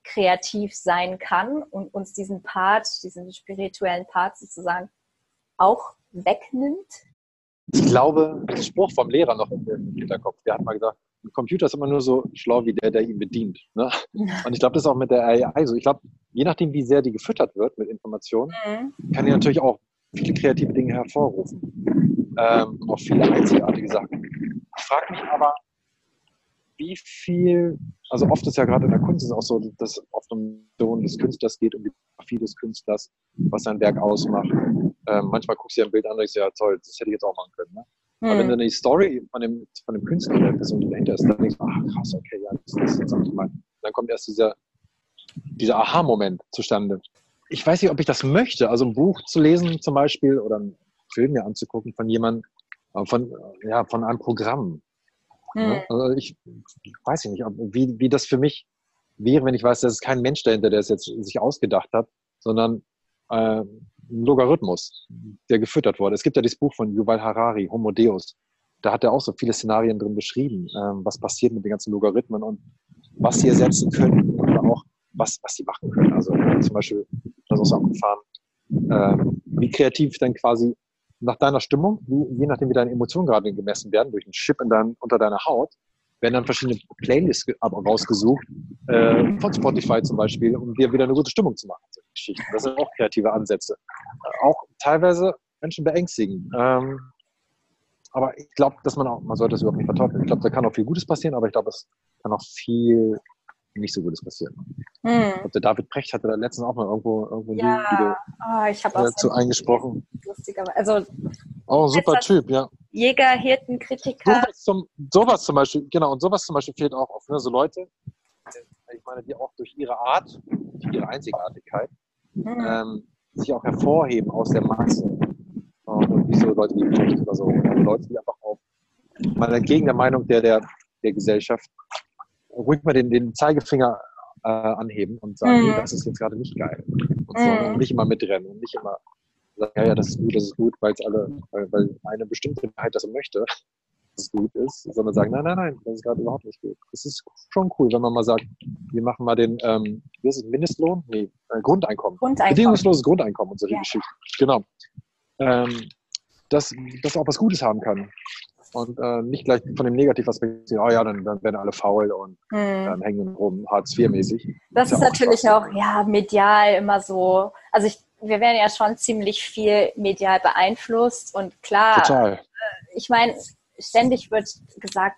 kreativ sein kann und uns diesen Part, diesen spirituellen Part sozusagen auch wegnimmt? ich glaube, der Spruch vom Lehrer noch im Hinterkopf, der hat mal gesagt, ein Computer ist immer nur so schlau wie der, der ihn bedient. Ne? Und ich glaube, das ist auch mit der AI so. Ich glaube, je nachdem, wie sehr die gefüttert wird mit Informationen, kann die natürlich auch viele kreative Dinge hervorrufen. Ähm, und auch viele einzigartige Sachen. Ich frage mich aber, wie viel, also oft ist ja gerade in der Kunst ist auch so, dass es oft um Person des Künstlers geht, um die Biografie des Künstlers, was sein Werk ausmacht. Ähm, manchmal guckst du dir ein Bild an und denkst, ja toll, das hätte ich jetzt auch machen können. Ne? Aber wenn du die Story von dem, von dem Künstler, der Person, die dahinter ist, dann denkst du, ach krass, okay, ja, das, das ist jetzt optimal. Dann kommt erst dieser, dieser Aha-Moment zustande. Ich weiß nicht, ob ich das möchte. Also ein Buch zu lesen zum Beispiel oder einen Film mir anzugucken von jemandem, äh, von, äh, ja, von einem Programm. Ne? Also ich weiß nicht, ob, wie, wie das für mich wäre, wenn ich weiß, dass es kein Mensch dahinter, der es jetzt sich ausgedacht hat, sondern äh, ein Logarithmus, der gefüttert wurde. Es gibt ja dieses Buch von Yuval Harari, Homo Deus. Da hat er auch so viele Szenarien drin beschrieben, ähm, was passiert mit den ganzen Logarithmen und was sie ersetzen können oder auch was, was sie machen können. Also zum Beispiel, das ist auch abgefahren, ähm, wie kreativ dann quasi nach deiner Stimmung, wie, je nachdem wie deine Emotionen gerade gemessen werden, durch einen Chip in dein, unter deiner Haut, werden dann verschiedene Playlists rausgesucht, äh, von Spotify zum Beispiel, um dir wieder eine gute Stimmung zu machen. Geschichten. Das sind auch kreative Ansätze. Äh, auch teilweise Menschen beängstigen. Ähm, aber ich glaube, dass man auch, man sollte es überhaupt nicht verteufeln. Ich glaube, da kann auch viel Gutes passieren, aber ich glaube, es kann auch viel nicht so Gutes passieren. Ich Hm. glaube, der David Precht hatte da letztens auch mal irgendwo, irgendwo ein Ja, Video Ah, ich habe auch äh, zu so eingesprochen. lustiger, also Oh, super Typ, ja. Jäger, Hirten, Kritiker. Sowas zum, sowas zum Beispiel, genau, und sowas zum Beispiel fehlt auch oft. Ne? So Leute, ich meine, die auch durch ihre Art, durch ihre Einzigartigkeit, Hm. ähm, sich auch hervorheben aus der Masse. Und nicht so Leute wie Precht oder so. Oder Leute, die einfach auch mal entgegen der Meinung der, der, der Gesellschaft ruhig mal den, den Zeigefinger äh, anheben und sagen, Mhm. das ist jetzt gerade nicht geil. und, so, Mhm. und nicht immer mitrennen und nicht immer sagen, ja, ja, das ist gut, das ist gut, weil es alle, weil, weil eine bestimmte Mehrheit das möchte, dass es gut ist, sondern sagen, nein, nein, nein, das ist gerade überhaupt nicht gut. Es ist schon cool, wenn man mal sagt, wir machen mal den, ähm, wie ist es, Mindestlohn? Nee, äh, Grundeinkommen. Grundeinkommen. Bedingungsloses Grundeinkommen und solche Ja. Geschichten. Genau. Ähm, dass das auch was Gutes haben kann. Und äh, nicht gleich von dem Negativaspekt, oh ja, dann, dann werden alle faul und Hm. dann hängen rum, Hartz IV-mäßig. Das Ist ist ja natürlich Schwachsinn. auch, ja, medial immer so. Also ich, wir werden ja schon ziemlich viel medial beeinflusst und klar, Total. ich meine, ständig wird gesagt,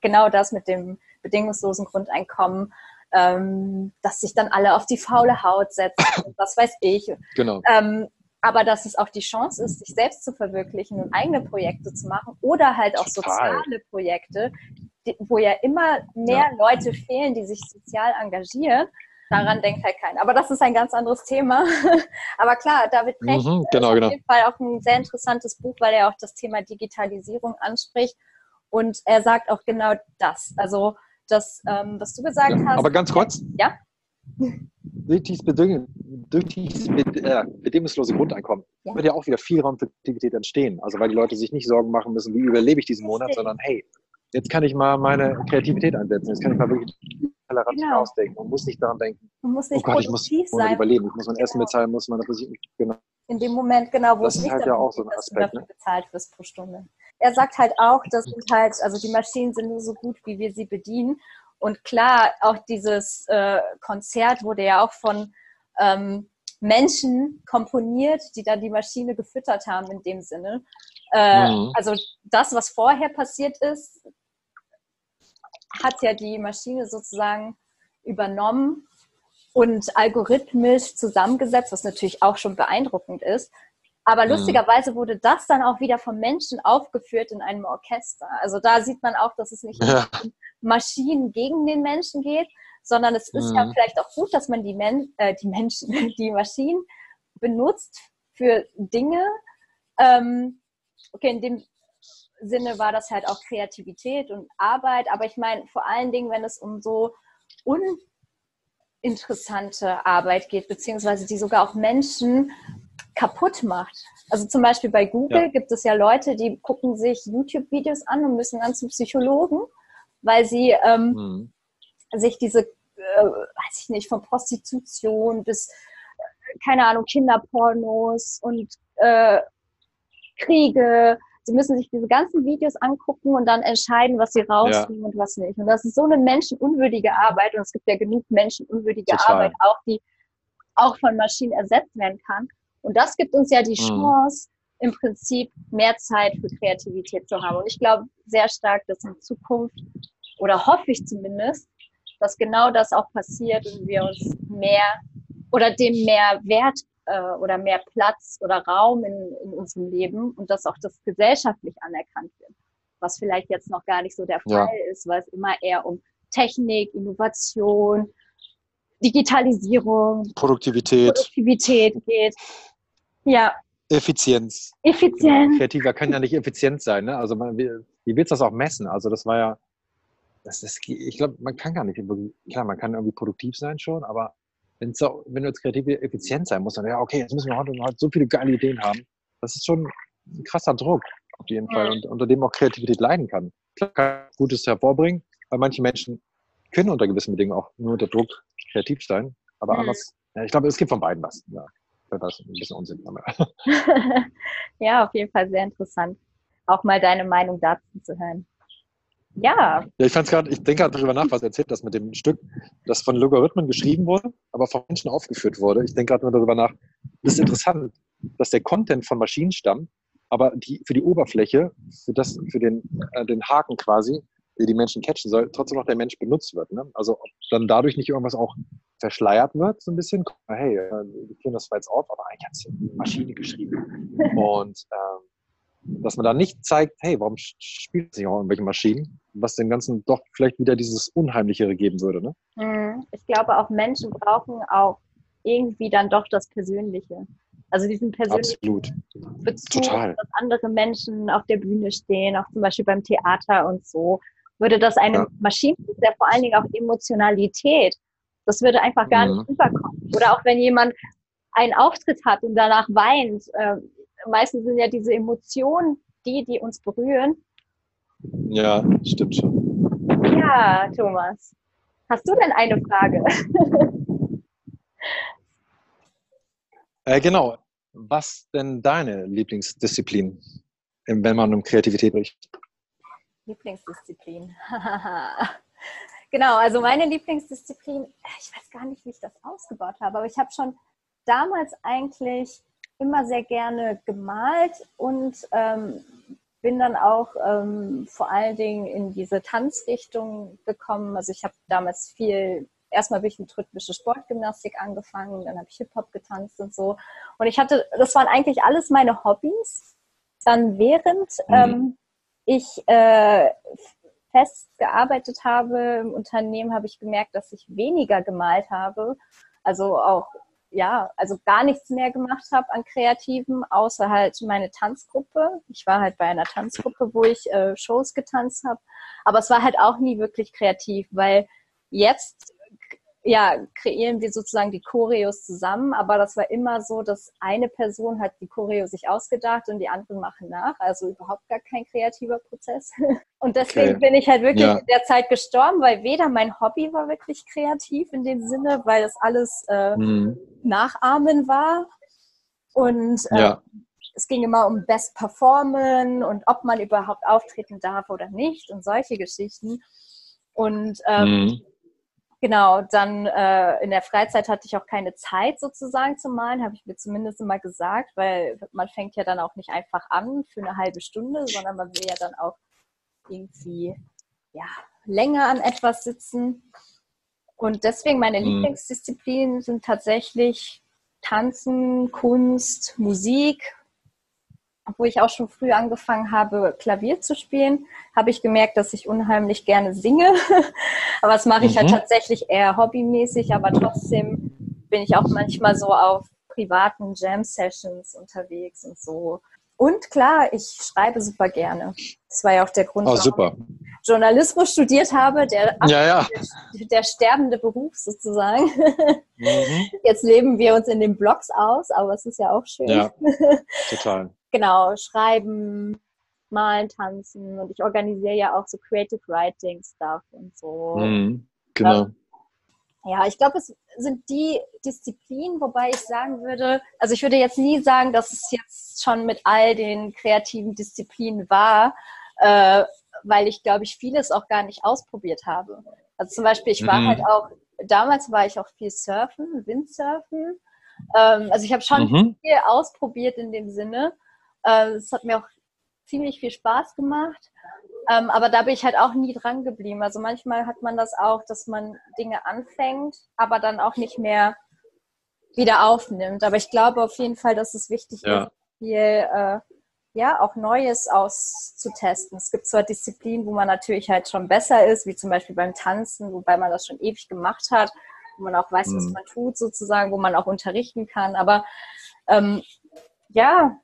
genau das mit dem bedingungslosen Grundeinkommen, ähm, dass sich dann alle auf die faule Haut setzen und [COUGHS] was weiß ich. Genau. Ähm, aber dass es auch die Chance ist, sich selbst zu verwirklichen und eigene Projekte zu machen oder halt auch Total. soziale Projekte, wo ja immer mehr Leute fehlen, die sich sozial engagieren. Daran denkt halt keiner. Aber das ist ein ganz anderes Thema. [LAUGHS] Aber klar, David Brecht Mhm, ist genau, auf genau. jeden Fall auch ein sehr interessantes Buch, weil er auch das Thema Digitalisierung anspricht. Und er sagt auch genau das. Also das, ähm, was du gesagt Ja, hast. aber ganz kurz. Ja? [LAUGHS] Durch dieses, Beding durch dieses äh, bedingungslose Grundeinkommen Ja. wird ja auch wieder viel Raum für Aktivität entstehen. Also weil die Leute sich nicht Sorgen machen müssen, wie überlebe ich diesen Monat, sondern hey, jetzt kann ich mal meine Kreativität einsetzen. Jetzt kann ich mal wirklich Tellerrand Genau. ausdenken und muss nicht daran denken, Man muss oh nicht Gott, ich muss sein. überleben, ich muss mein Essen Genau. bezahlen, muss meine Versicherung. Genau. in dem Moment, genau, wo Das es ist nicht halt ja auch so ein dass du Aspekt, dafür ne? bezahlt wirst pro Stunde. Er sagt halt auch, das sind halt, also die Maschinen sind nur so gut, wie wir sie bedienen. Und klar, auch dieses äh, Konzert wurde ja auch von ähm, Menschen komponiert, die dann die Maschine gefüttert haben in dem Sinne. Äh, Mhm. Also das, was vorher passiert ist, hat ja die Maschine sozusagen übernommen und algorithmisch zusammengesetzt, was natürlich auch schon beeindruckend ist. Aber Mhm. lustigerweise wurde das dann auch wieder vom Menschen aufgeführt in einem Orchester. Also da sieht man auch, dass es nicht Ja. um Maschinen gegen den Menschen geht, sondern es ist ja Mhm. vielleicht auch gut, dass man die, Men äh, die Menschen, [LAUGHS] die Maschinen benutzt für Dinge. Ähm, okay, in dem Sinne war das halt auch Kreativität und Arbeit, aber ich meine vor allen Dingen, wenn es um so uninteressante Arbeit geht, beziehungsweise die sogar auch Menschen kaputt macht. Also zum Beispiel bei Google Ja. gibt es ja Leute, die gucken sich YouTube-Videos an und müssen dann zum Psychologen, weil sie ähm, Mhm. sich diese, äh, weiß ich nicht, von Prostitution bis, äh, keine Ahnung, Kinderpornos und äh, Kriege. Sie müssen sich diese ganzen Videos angucken und dann entscheiden, was sie rausnehmen und was nicht. Und das ist so eine menschenunwürdige Arbeit. Und es gibt ja genug menschenunwürdige Total. Arbeit auch, die auch von Maschinen ersetzt werden kann. Und das gibt uns ja die Mhm. Chance, im Prinzip mehr Zeit für Kreativität zu haben. Und ich glaube sehr stark, dass in Zukunft, oder hoffe ich zumindest, dass genau das auch passiert und wir uns mehr oder dem mehr Wert äh, oder mehr Platz oder Raum in, in unserem Leben und dass auch das gesellschaftlich anerkannt wird. Was vielleicht jetzt noch gar nicht so der Ja. Fall ist, weil es immer eher um Technik, Innovation, Digitalisierung, Produktivität, Produktivität geht. Ja, Effizienz. Effizienz. Kreativer kann ja nicht effizient sein. Ne? Also man, wie, wie willst du das auch messen? Also das war ja, das ist, ich glaube, man kann gar nicht, klar, man kann irgendwie produktiv sein schon, aber wenn's so, wenn du jetzt kreativ effizient sein musst, dann ja, okay, jetzt müssen wir heute, heute so viele geile Ideen haben. Das ist schon ein krasser Druck auf jeden Fall und unter dem auch Kreativität leiden kann. Klar, kann Gutes hervorbringen, weil manche Menschen können unter gewissen Bedingungen auch nur unter Druck kreativ sein, aber Mhm. anders, ja, ich glaube, es gibt von beiden was. Ja, das ist ein bisschen Unsinn. [LAUGHS] Ja, auf jeden Fall sehr interessant, auch mal deine Meinung dazu zu hören. Ja, Ja, ich fand's gerade, ich denke gerade darüber nach, was er erzählt das mit dem Stück, das von Logarithmen geschrieben wurde, aber von Menschen aufgeführt wurde. Ich denke gerade nur darüber nach, das ist interessant, dass der Content von Maschinen stammt, aber die, für die Oberfläche, für, das, für den, äh, den Haken quasi, der die Menschen catchen soll, trotzdem noch der Mensch benutzt wird. Ne? Also ob dann dadurch nicht irgendwas auch verschleiert wird, so ein bisschen. Hey, äh, wir führen das zwar jetzt auf, aber eigentlich hat es eine Maschine geschrieben. [LAUGHS] Und ähm, dass man da nicht zeigt, hey, warum spielt es nicht auch irgendwelche Maschinen, was dem Ganzen doch vielleicht wieder dieses Unheimlichere geben würde. Ne? mm, ich glaube auch Menschen brauchen auch irgendwie dann doch das Persönliche. Also diesen persönlichen Absolut. Bezug, Total. dass andere Menschen auf der Bühne stehen, auch zum Beispiel beim Theater und so, würde das einem Ja. Maschinenflug, der vor allen Dingen auch Emotionalität, das würde einfach gar Mhm. nicht rüberkommen. Oder auch wenn jemand einen Auftritt hat und danach weint. Meistens sind ja diese Emotionen die, die uns berühren. Ja, stimmt schon. Ja, Thomas. Hast du denn eine Frage? [LAUGHS] äh, genau. Was denn deine Lieblingsdisziplin, wenn man um Kreativität spricht? Lieblingsdisziplin. [LAUGHS] genau, also meine Lieblingsdisziplin, ich weiß gar nicht, wie ich das ausgebaut habe, aber ich habe schon damals eigentlich immer sehr gerne gemalt und ähm, bin dann auch ähm, vor allen Dingen in diese Tanzrichtung gekommen. Also ich habe damals viel, erstmal bin ich mit rhythmischer Sportgymnastik angefangen, dann habe ich Hip-Hop getanzt und so. Und ich hatte, das waren eigentlich alles meine Hobbys. Dann während mhm. ähm, ich äh, fest gearbeitet habe im Unternehmen, habe ich gemerkt, dass ich weniger gemalt habe. Also auch ja, also gar nichts mehr gemacht habe an Kreativen, außer halt meine Tanzgruppe. Ich war halt bei einer Tanzgruppe, wo ich äh, Shows getanzt habe. Aber es war halt auch nie wirklich kreativ, weil jetzt ja, kreieren wir sozusagen die Choreos zusammen, aber das war immer so, dass eine Person hat die Choreo sich ausgedacht und die anderen machen nach, also überhaupt gar kein kreativer Prozess. [LAUGHS] Und deswegen okay. bin ich halt wirklich ja. in der Zeit gestorben, weil weder mein Hobby war wirklich kreativ in dem Sinne, weil das alles äh, mhm. Nachahmen war und äh, ja. es ging immer um Best Performen und ob man überhaupt auftreten darf oder nicht und solche Geschichten. Und ähm, mhm Genau, dann äh, in der Freizeit hatte ich auch keine Zeit sozusagen zu malen, habe ich mir zumindest immer gesagt, weil man fängt ja dann auch nicht einfach an für eine halbe Stunde, sondern man will ja dann auch irgendwie ja, länger an etwas sitzen. Und deswegen meine mhm. Lieblingsdisziplinen sind tatsächlich Tanzen, Kunst, Musik, obwohl ich auch schon früh angefangen habe, Klavier zu spielen, habe ich gemerkt, dass ich unheimlich gerne singe. [LAUGHS] aber das mache ich halt mhm. halt tatsächlich eher hobbymäßig, aber trotzdem bin ich auch manchmal so auf privaten Jam-Sessions unterwegs und so. Und klar, ich schreibe super gerne. Das war ja auch der Grund, oh, warum ich Journalismus studiert habe, der, ja, ja. der, der sterbende Beruf sozusagen. Mhm. Jetzt leben wir uns in den Blogs aus, aber es ist ja auch schön. Ja, [LAUGHS] total genau, schreiben, malen, tanzen und ich organisiere ja auch so Creative Writing Stuff und so. Mhm, genau. Ähm, ja, ich glaube, es sind die Disziplinen, wobei ich sagen würde, also ich würde jetzt nie sagen, dass es jetzt schon mit all den kreativen Disziplinen war, äh, weil ich glaube, ich vieles auch gar nicht ausprobiert habe. Also zum Beispiel, ich war mhm. halt auch, damals war ich auch viel surfen, Windsurfen. Ähm, also ich habe schon mhm. viel ausprobiert in dem Sinne. Äh, es hat mir auch ziemlich viel Spaß gemacht. Ähm, aber da bin ich halt auch nie dran geblieben. Also manchmal hat man das auch, dass man Dinge anfängt, aber dann auch nicht mehr wieder aufnimmt. Aber ich glaube auf jeden Fall, dass es wichtig ja. ist, viel äh, ja auch Neues auszutesten. Es gibt zwar Disziplinen, wo man natürlich halt schon besser ist, wie zum Beispiel beim Tanzen, wobei man das schon ewig gemacht hat, wo man auch weiß, mhm. was man tut sozusagen, wo man auch unterrichten kann. Aber ähm, ja,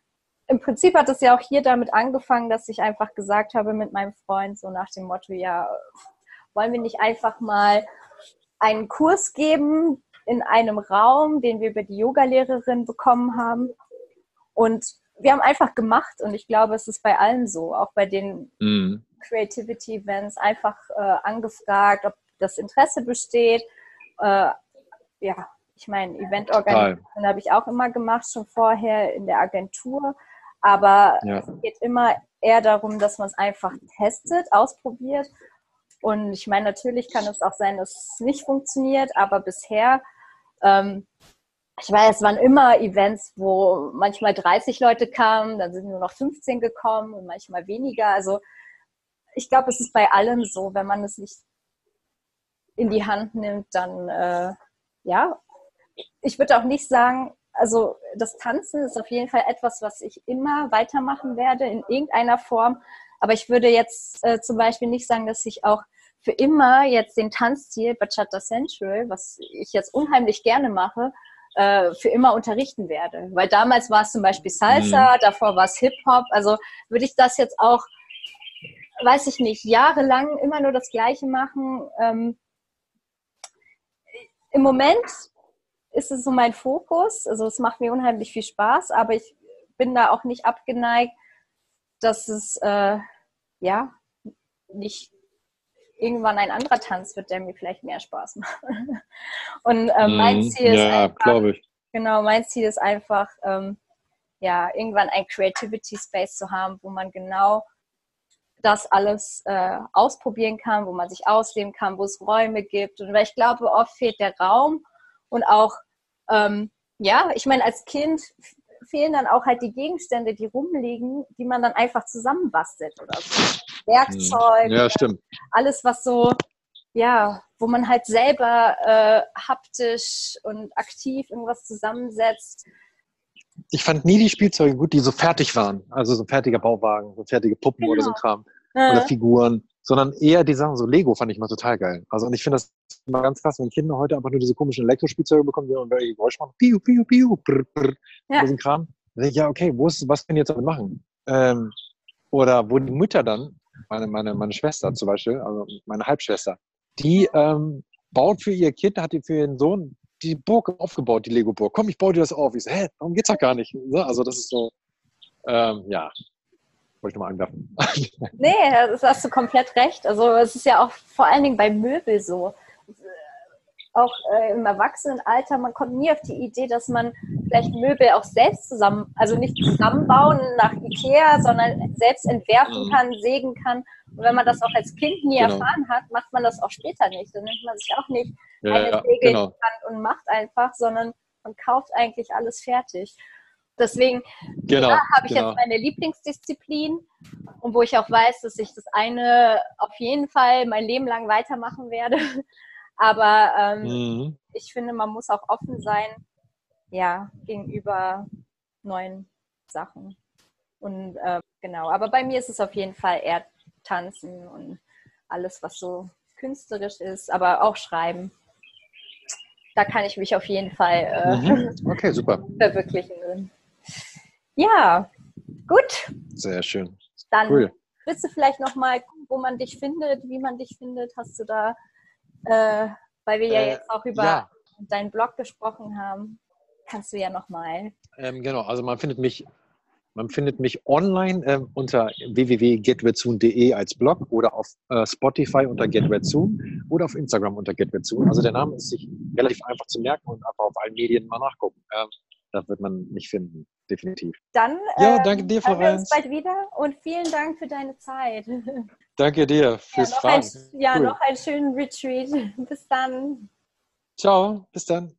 im Prinzip hat es ja auch hier damit angefangen, dass ich einfach gesagt habe mit meinem Freund, so nach dem Motto, ja, wollen wir nicht einfach mal einen Kurs geben in einem Raum, den wir über die Yogalehrerin bekommen haben. Und wir haben einfach gemacht und ich glaube, es ist bei allen so, auch bei den mhm. Creativity Events, einfach äh, angefragt, ob das Interesse besteht. Äh, ja, ich meine, Eventorganisation habe ich auch immer gemacht, schon vorher in der Agentur. Aber ja. es geht immer eher darum, dass man es einfach testet, ausprobiert. Und ich meine, natürlich kann es auch sein, dass es nicht funktioniert, aber bisher, ähm, ich weiß, es waren immer Events, wo manchmal 30 Leute kamen, dann sind nur noch 15 gekommen und manchmal weniger. Also ich glaube, es ist bei allem so, wenn man es nicht in die Hand nimmt, dann äh, ja, ich würde auch nicht sagen, also das Tanzen ist auf jeden Fall etwas, was ich immer weitermachen werde in irgendeiner Form. Aber ich würde jetzt äh, zum Beispiel nicht sagen, dass ich auch für immer jetzt den Tanzstil Bachata Central, was ich jetzt unheimlich gerne mache, äh, für immer unterrichten werde. Weil damals war es zum Beispiel Salsa, mhm. davor war es Hip-Hop. Also würde ich das jetzt auch, weiß ich nicht, jahrelang immer nur das Gleiche machen. Ähm, Im Moment ist es so mein Fokus. Also es macht mir unheimlich viel Spaß, aber ich bin da auch nicht abgeneigt, dass es äh, ja nicht irgendwann ein anderer Tanz wird, der mir vielleicht mehr Spaß macht. [LAUGHS] Und ähm, mein Mhm. Ziel ist Ja, einfach, genau, mein Ziel ist einfach, ähm, ja, irgendwann ein Creativity Space zu haben, wo man genau das alles äh, ausprobieren kann, wo man sich ausleben kann, wo es Räume gibt. Und weil ich glaube, oft fehlt der Raum und auch, ähm, ja, ich meine, als Kind fehlen dann auch halt die Gegenstände, die rumliegen, die man dann einfach zusammenbastelt oder so. Werkzeug, Mhm. Ja, stimmt. alles, was so, ja, wo man halt selber äh, haptisch und aktiv irgendwas zusammensetzt. Ich fand nie die Spielzeuge gut, die so fertig waren. Also so ein fertiger Bauwagen, so fertige Puppen Genau. oder so ein Kram. Oder Äh, Figuren. Sondern eher die Sachen, so Lego fand ich mal total geil. Also und ich finde das immer ganz krass, wenn Kinder heute einfach nur diese komischen Elektrospielzeuge bekommen, die und welche Geräusche machen. Piu, piu, piu, brr, brr, Ja. diesen Kram. Ich, ja, okay, wo ist, was können die jetzt damit machen? Ähm, oder wo die Mütter dann, meine, meine, meine Schwester zum Beispiel, also meine Halbschwester, die ähm, baut für ihr Kind, hat die für ihren Sohn die Burg aufgebaut, die Lego-Burg. Komm, ich baue dir das auf. Ich so, hä, darum geht's doch gar nicht. Also das ist so, ähm, ja, wollte ich nochmal anwerfen. [LAUGHS] Nee, das hast du komplett recht. Also es ist ja auch vor allen Dingen bei Möbel so. Auch äh, im Erwachsenenalter, man kommt nie auf die Idee, dass man vielleicht Möbel auch selbst zusammen, also nicht zusammenbauen nach Ikea, sondern selbst entwerfen Mhm. kann, sägen kann. Und wenn man das auch als Kind nie Genau. erfahren hat, macht man das auch später nicht. Dann nimmt man sich auch nicht ja, eine ja, Säge genau. in die Hand und macht einfach, sondern man kauft eigentlich alles fertig. Deswegen Genau. ja, habe ich genau. jetzt meine Lieblingsdisziplin und wo ich auch weiß, dass ich das eine auf jeden Fall mein Leben lang weitermachen werde. [LAUGHS] Aber ähm, Mhm. ich finde, man muss auch offen sein, ja, gegenüber neuen Sachen. Und äh, genau, aber bei mir ist es auf jeden Fall eher Tanzen und alles, was so künstlerisch ist, aber auch Schreiben. Da kann ich mich auf jeden Fall äh, Mhm. [LAUGHS] Okay, super. verwirklichen. Ja, gut. Sehr schön. Dann Cool. willst du vielleicht noch mal, gucken, wo man dich findet, wie man dich findet? Hast du da, äh, weil wir ja Äh, jetzt auch über ja. deinen Blog gesprochen haben, kannst du ja noch mal. Ähm, genau, also man findet mich, man findet mich online ähm, unter www.getwedsoon.de als Blog oder auf äh, Spotify unter GetWedSoon oder auf Instagram unter GetWedSoon. Also der Name ist sich relativ einfach zu merken und einfach auf allen Medien mal nachgucken. Ähm, da wird man mich finden, definitiv. Dann Ja, ähm, danke dir, hören wir uns Florenz. bald wieder und vielen Dank für deine Zeit. Danke dir Ja, fürs ein, Fragen. ja Cool. noch einen schönen Retreat. Bis dann. Ciao, bis dann.